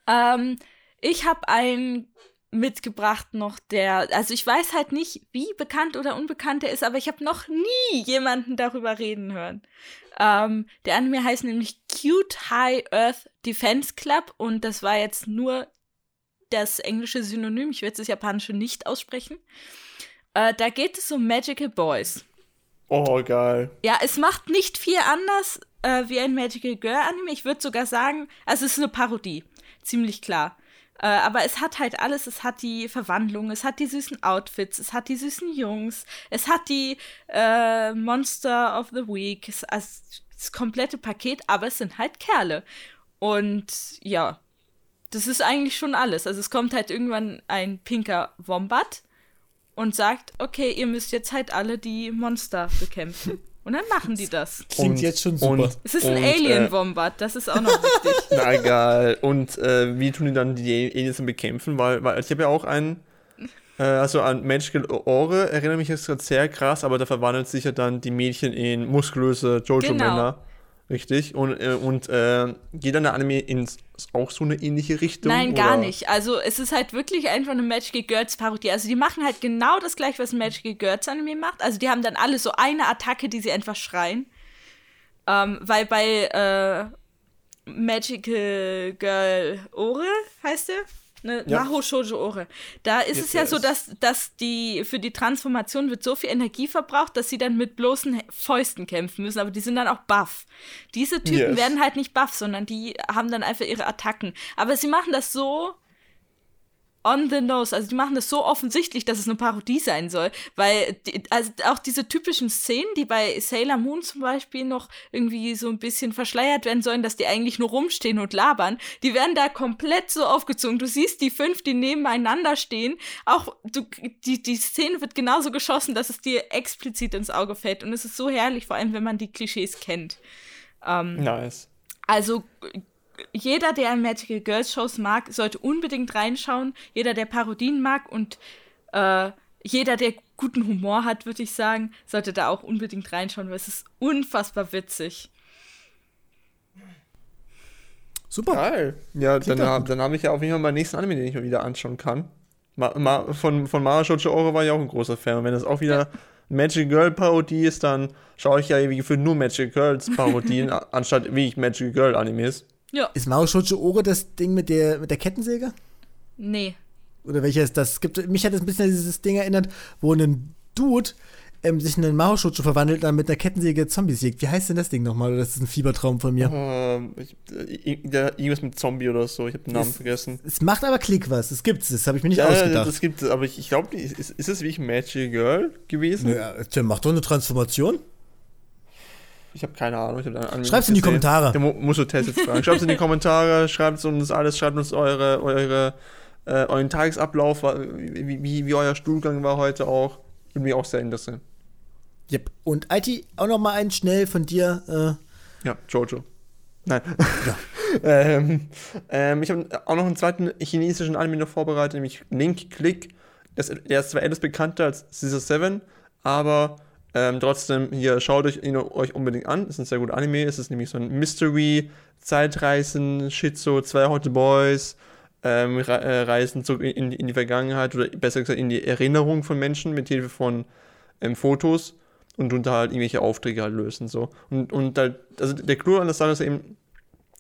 Ähm, ich habe einen mitgebracht noch, der, also ich weiß halt nicht, wie bekannt oder unbekannt er ist, aber ich habe noch nie jemanden darüber reden hören. Ähm, der Anime heißt nämlich Cute High Earth Defense Club und das war jetzt nur das englische Synonym, ich werde das japanische nicht aussprechen. Äh, da geht es um Magical Boys. Oh, geil. Ja, es macht nicht viel anders äh, wie ein Magical Girl Anime. Ich würde sogar sagen, also es ist eine Parodie. Ziemlich klar. Äh, aber es hat halt alles. Es hat die Verwandlung, es hat die süßen Outfits, es hat die süßen Jungs, es hat die äh, Monster of the Week, es, also das komplette Paket, aber es sind halt Kerle. Und ja, das ist eigentlich schon alles. Also es kommt halt irgendwann ein pinker Wombat und sagt, okay, ihr müsst jetzt halt alle die Monster bekämpfen. Und dann machen die das. Klingt jetzt schon super. Und, Es ist ein und, Alien-Wombat, das ist auch noch [LAUGHS] wichtig. Äh, na egal. Und äh, wie tun die dann die Aliens bekämpfen? Weil, weil ich habe ja auch einen, äh, also an Magical Ore erinnere mich jetzt gerade sehr krass, aber da verwandelt sich ja dann die Mädchen in muskulöse Jojo-Männer. Richtig. Und, äh, und äh, geht dann der Anime in auch so eine ähnliche Richtung? Nein, gar oder? nicht. Also es ist halt wirklich einfach eine Magical Girls Parodie. Also die machen halt genau das gleiche, was ein Magical Girls Anime macht. Also die haben dann alle so eine Attacke, die sie einfach schreien. Ähm, weil bei äh, Magical Girl Ore heißt der? Ne, Ja. Maho Shoujo Ore. Da ist Yes, es ja so, dass, dass die für die Transformation wird so viel Energie verbraucht, dass sie dann mit bloßen Fäusten kämpfen müssen, aber die sind dann auch buff. Diese Typen Yes. werden halt nicht buff, sondern die haben dann einfach ihre Attacken. Aber sie machen das so on the nose, also die machen das so offensichtlich, dass es eine Parodie sein soll, weil die, also auch diese typischen Szenen, die bei Sailor Moon zum Beispiel noch irgendwie so ein bisschen verschleiert werden sollen, dass die eigentlich nur rumstehen und labern, die werden da komplett so aufgezogen. Du siehst die fünf, die nebeneinander stehen, auch du, die, die Szene wird genauso geschossen, dass es dir explizit ins Auge fällt und es ist so herrlich, vor allem wenn man die Klischees kennt. Nice. Also jeder, der Magical Girls Shows mag, sollte unbedingt reinschauen. Jeder, der Parodien mag und äh, jeder, der guten Humor hat, würde ich sagen, sollte da auch unbedingt reinschauen, weil es ist unfassbar witzig. Super. Geil. Ja, dann, dann habe ich ja auf jeden Fall meinen nächsten Anime, den ich mal wieder anschauen kann. Ma, ma, von, von Mara Shoujo Ore war ich auch ein großer Fan. Und wenn das auch wieder Magic Girl Parodie ist, dann schaue ich ja wie für nur Magic Girls Parodien, [LAUGHS] anstatt wie ich Magic Girl Animes. Ja, Ist Mao Shoujo Ore das Ding mit der, mit der Kettensäge? nee. Oder welches ist das? Es Gibt, mich hat es ein bisschen an dieses Ding erinnert, wo ein Dude ähm, sich in einen Shoujo verwandelt und dann mit einer Kettensäge Zombies jägt. Wie heißt denn das Ding nochmal? Oder das ist ein Fiebertraum von mir? Ähm, ich, äh, der- irgendwas mit Zombie oder so, ich habe den Namen Ist- vergessen. Es macht aber Klick was. Das gibt's. Das habe ich mir nicht Ja, ausgedacht. das gibt es, aber ich, ich glaube, ist, ist es wie Magic Girl gewesen? ja, Tim, mach doch eine Transformation. Ich habe keine Ahnung. Hab Schreib's nicht in die. Kommentare. Der mu muss so Tests jetzt fragen. Schreibt in die Kommentare, schreibt uns alles, schreibt uns eure, eure, äh, euren Tagesablauf, wie, wie, wie euer Stuhlgang war heute auch. Würde mich auch sehr interessieren. Yep. Und IT, auch noch mal einen schnell von dir. Äh, Ja, Jojo. Nein. [LAUGHS] ähm, ähm, ich habe auch noch einen zweiten chinesischen Anime noch vorbereitet, nämlich Link Click. Das, der ist zwar etwas bekannter als Scissor 7, aber ähm, trotzdem, hier schaut euch ihn euch unbedingt an. Ist ein sehr guter Anime. Es ist nämlich so ein Mystery, Zeitreisen, Schizo, zwei Hot Boys, ähm, re äh, reisen zurück in, in die Vergangenheit oder besser gesagt in die Erinnerung von Menschen mit Hilfe von ähm, Fotos und da halt irgendwelche Aufträge halt lösen. So. Und, und halt, also der Clou an der Sache ist eben,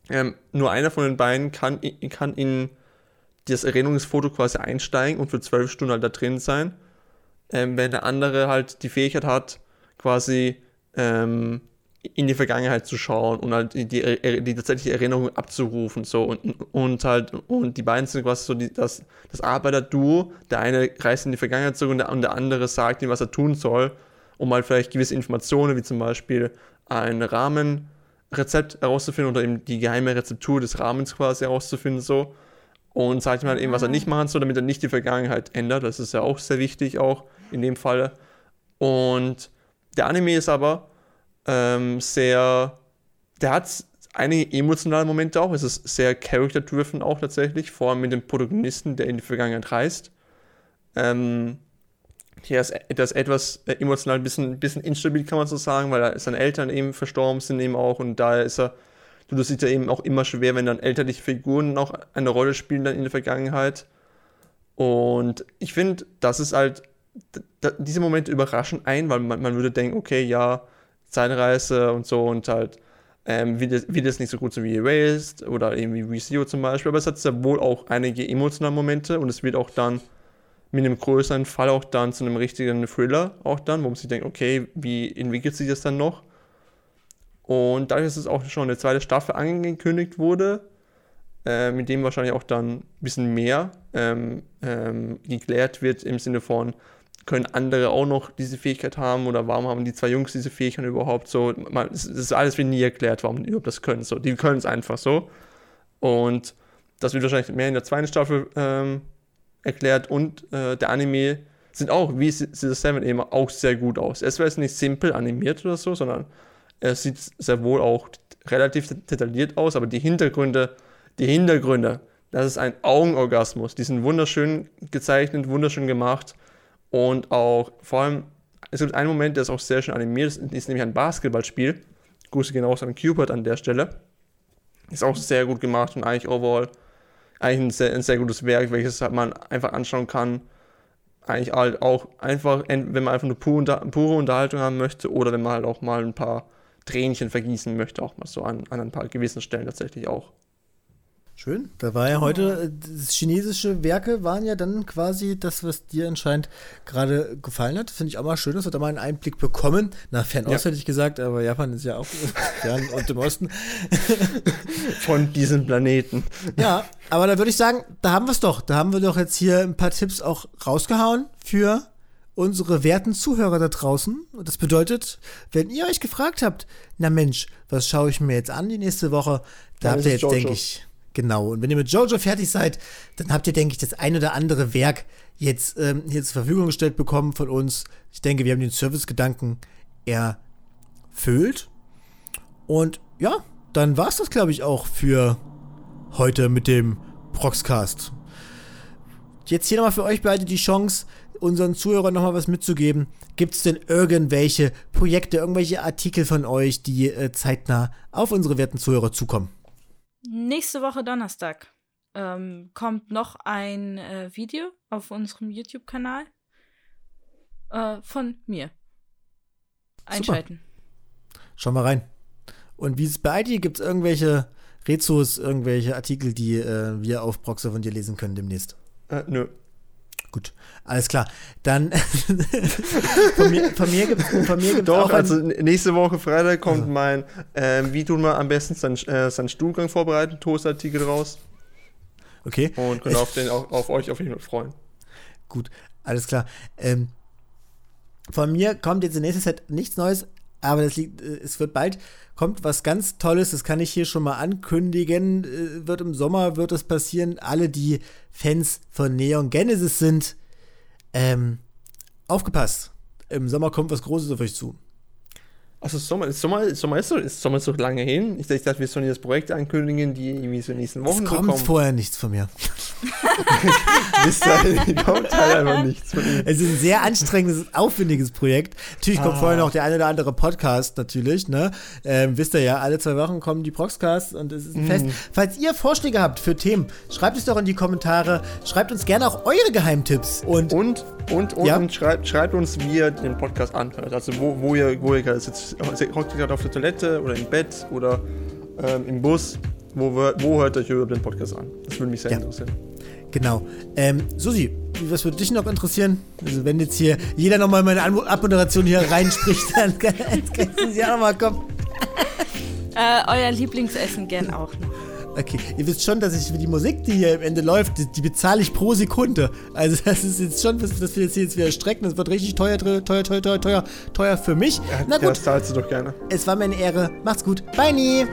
ähm, nur einer von den beiden kann, kann in das Erinnerungsfoto quasi einsteigen und für zwölf Stunden halt da drin sein. Ähm, wenn der andere halt die Fähigkeit hat, quasi ähm, in die Vergangenheit zu schauen und halt die, die, die tatsächliche Erinnerung abzurufen. So. Und, und halt, und die beiden sind quasi so die, das, das Arbeiter-Duo. Der eine reist in die Vergangenheit zurück und der, und der andere sagt ihm, was er tun soll, um halt vielleicht gewisse Informationen, wie zum Beispiel ein Rahmenrezept herauszufinden oder eben die geheime Rezeptur des Rahmens quasi herauszufinden. So und sagt ihm halt eben, was er nicht machen soll, damit er nicht die Vergangenheit ändert. Das ist ja auch sehr wichtig, auch in dem Falle. Und der Anime ist aber ähm, sehr, der hat einige emotionale Momente auch. Es ist sehr character-driven auch tatsächlich, vor allem mit dem Protagonisten, der in die Vergangenheit reist. Ähm, hier ist das etwas äh, emotional ein bisschen, bisschen instabil, kann man so sagen, weil seine Eltern eben verstorben sind eben auch und daher ist er tut es sich da eben auch immer schwer, wenn dann elterliche Figuren noch eine Rolle spielen dann in der Vergangenheit. Und ich finde, das ist halt, diese Momente überraschen ein, weil man, man würde denken, okay, ja, Zeitreise und so und halt, ähm, wird, es, wird es nicht so gut so wie Erased oder eben wie ReZero zum Beispiel, aber es hat sehr wohl auch einige emotionale Momente und es wird auch dann mit einem größeren Fall auch dann zu einem richtigen Thriller auch dann, wo man sich denkt, okay, wie entwickelt sich das dann noch? Und dadurch, dass es auch schon eine zweite Staffel angekündigt wurde, äh, mit dem wahrscheinlich auch dann ein bisschen mehr ähm, ähm, geklärt wird im Sinne von, können andere auch noch diese Fähigkeit haben oder warum haben die zwei Jungs diese Fähigkeit überhaupt so? Man, es ist alles wie nie erklärt, warum die überhaupt das können. So, die können es einfach so. Und das wird wahrscheinlich mehr in der zweiten Staffel ähm, erklärt und äh, der Anime sind auch, wie Season 7 eben, auch sehr gut aus. Es ist nicht simpel animiert oder so, sondern es sieht sehr wohl auch relativ detailliert aus, aber die Hintergründe, die Hintergründe, das ist ein Augenorgasmus. Die sind wunderschön gezeichnet, wunderschön gemacht und auch vor allem, es gibt einen Moment, der ist auch sehr schön animiert, das ist nämlich ein Basketballspiel Grüße gehen raus an Cupid an der Stelle. Ist auch sehr gut gemacht und eigentlich overall eigentlich ein sehr, ein sehr gutes Werk, welches man einfach anschauen kann. Eigentlich halt auch einfach, wenn man einfach eine pure Unterhaltung haben möchte oder wenn man halt auch mal ein paar Tränchen vergießen möchte, auch mal so an, an ein paar gewissen Stellen tatsächlich auch. Schön. Da war ja heute, äh, das chinesische Werke waren ja dann quasi das, was dir anscheinend gerade gefallen hat. Finde ich auch mal schön, dass wir da mal einen Einblick bekommen. Na, Fernost Ja. hätte ich gesagt, aber Japan ist ja auch [LAUGHS] fern und im Osten. [LAUGHS] Von diesem Planeten. Ja, aber da würde ich sagen, da haben wir es doch. Da haben wir doch jetzt hier ein paar Tipps auch rausgehauen für unsere werten Zuhörer da draußen. Und das bedeutet, wenn ihr euch gefragt habt, na Mensch, was schaue ich mir jetzt an die nächste Woche, da habt ihr jetzt, Jojo. denke ich, genau. Und wenn ihr mit Jojo fertig seid, dann habt ihr, denke ich, das ein oder andere Werk jetzt ähm, hier zur Verfügung gestellt bekommen von uns. Ich denke, wir haben den Servicegedanken erfüllt. Und ja, dann war es das, glaube ich, auch für heute mit dem Proxcast. Jetzt hier nochmal für euch beide die Chance, unseren Zuhörern nochmal was mitzugeben. Gibt es denn irgendwelche Projekte, irgendwelche Artikel von euch, die äh, zeitnah auf unsere werten Zuhörer zukommen? Nächste Woche Donnerstag ähm, kommt noch ein äh, Video auf unserem YouTube-Kanal äh, von mir. Einschalten. Schauen wir rein. Und wie ist es bei dir? Gibt es irgendwelche Rezos, irgendwelche Artikel, die äh, wir auf Proxer von dir lesen können demnächst? Äh, nö. Gut, alles klar. Dann [LAUGHS] von mir, von mir gibt es Doch, also nächste Woche Freitag kommt mein, ähm, wie tun wir am besten seinen, äh, seinen Stuhlgang vorbereiten, Toastartikel raus. Okay, Und können auf, den, auf, auf euch auf jeden Fall freuen. gut, alles klar. Ähm, von mir kommt jetzt in nächster Zeit nichts Neues, aber das liegt, äh, es wird bald, kommt was ganz Tolles, das kann ich hier schon mal ankündigen. Äh, wird im Sommer, wird es passieren. Alle, die Fans von Neon Genesis sind, ähm, aufgepasst. Im Sommer kommt was Großes auf euch zu. Also Sommer, ist Sommer, Sommer, ist so, ist Sommer so lange hin. Ich, ich dachte, wir sollen jetzt Projekte ankündigen, die irgendwie so in den nächsten Es Wochen so kommt kommen. vorher nichts von mir. [LAUGHS] Wisst ihr, kommt halt einfach nichts von ihm. Es ist ein sehr anstrengendes, aufwendiges Projekt. Natürlich kommt Ah. vorher noch der eine oder andere Podcast, natürlich, ne? Ähm, wisst ihr ja, alle zwei Wochen kommen die Proxcasts und es ist ein Mhm. Fest. Falls ihr Vorschläge habt für Themen, schreibt es doch in die Kommentare. Schreibt uns gerne auch eure Geheimtipps. Und Und, und, und, Ja. und schreibt, schreibt uns, wie ihr den Podcast anhört. Also wo, wo ihr, wo ihr gerade sitzt. Hockt ihr gerade auf der Toilette oder im Bett oder ähm, im Bus. Wo, wo hört euch überhaupt den Podcast an? Das würde mich sehr Ja. interessieren. genau. Ähm, Susi, was würde dich noch interessieren? Also wenn jetzt hier jeder nochmal meine Anmo- Abmoderation hier reinspricht, [LAUGHS] dann kann- kannst du sie auch nochmal kommen. Äh, euer Lieblingsessen gern auch noch. Okay, ihr wisst schon, dass ich für die Musik, die hier am Ende läuft, die, die bezahle ich pro Sekunde. Also [LAUGHS] das ist jetzt schon, dass wir jetzt hier jetzt wieder strecken. Das wird richtig teuer, teuer, teuer, teuer, teuer, teuer, für mich. Na Ja, gut, das zahlst du doch gerne. es war mir eine Ehre. Macht's gut. Bye, nie.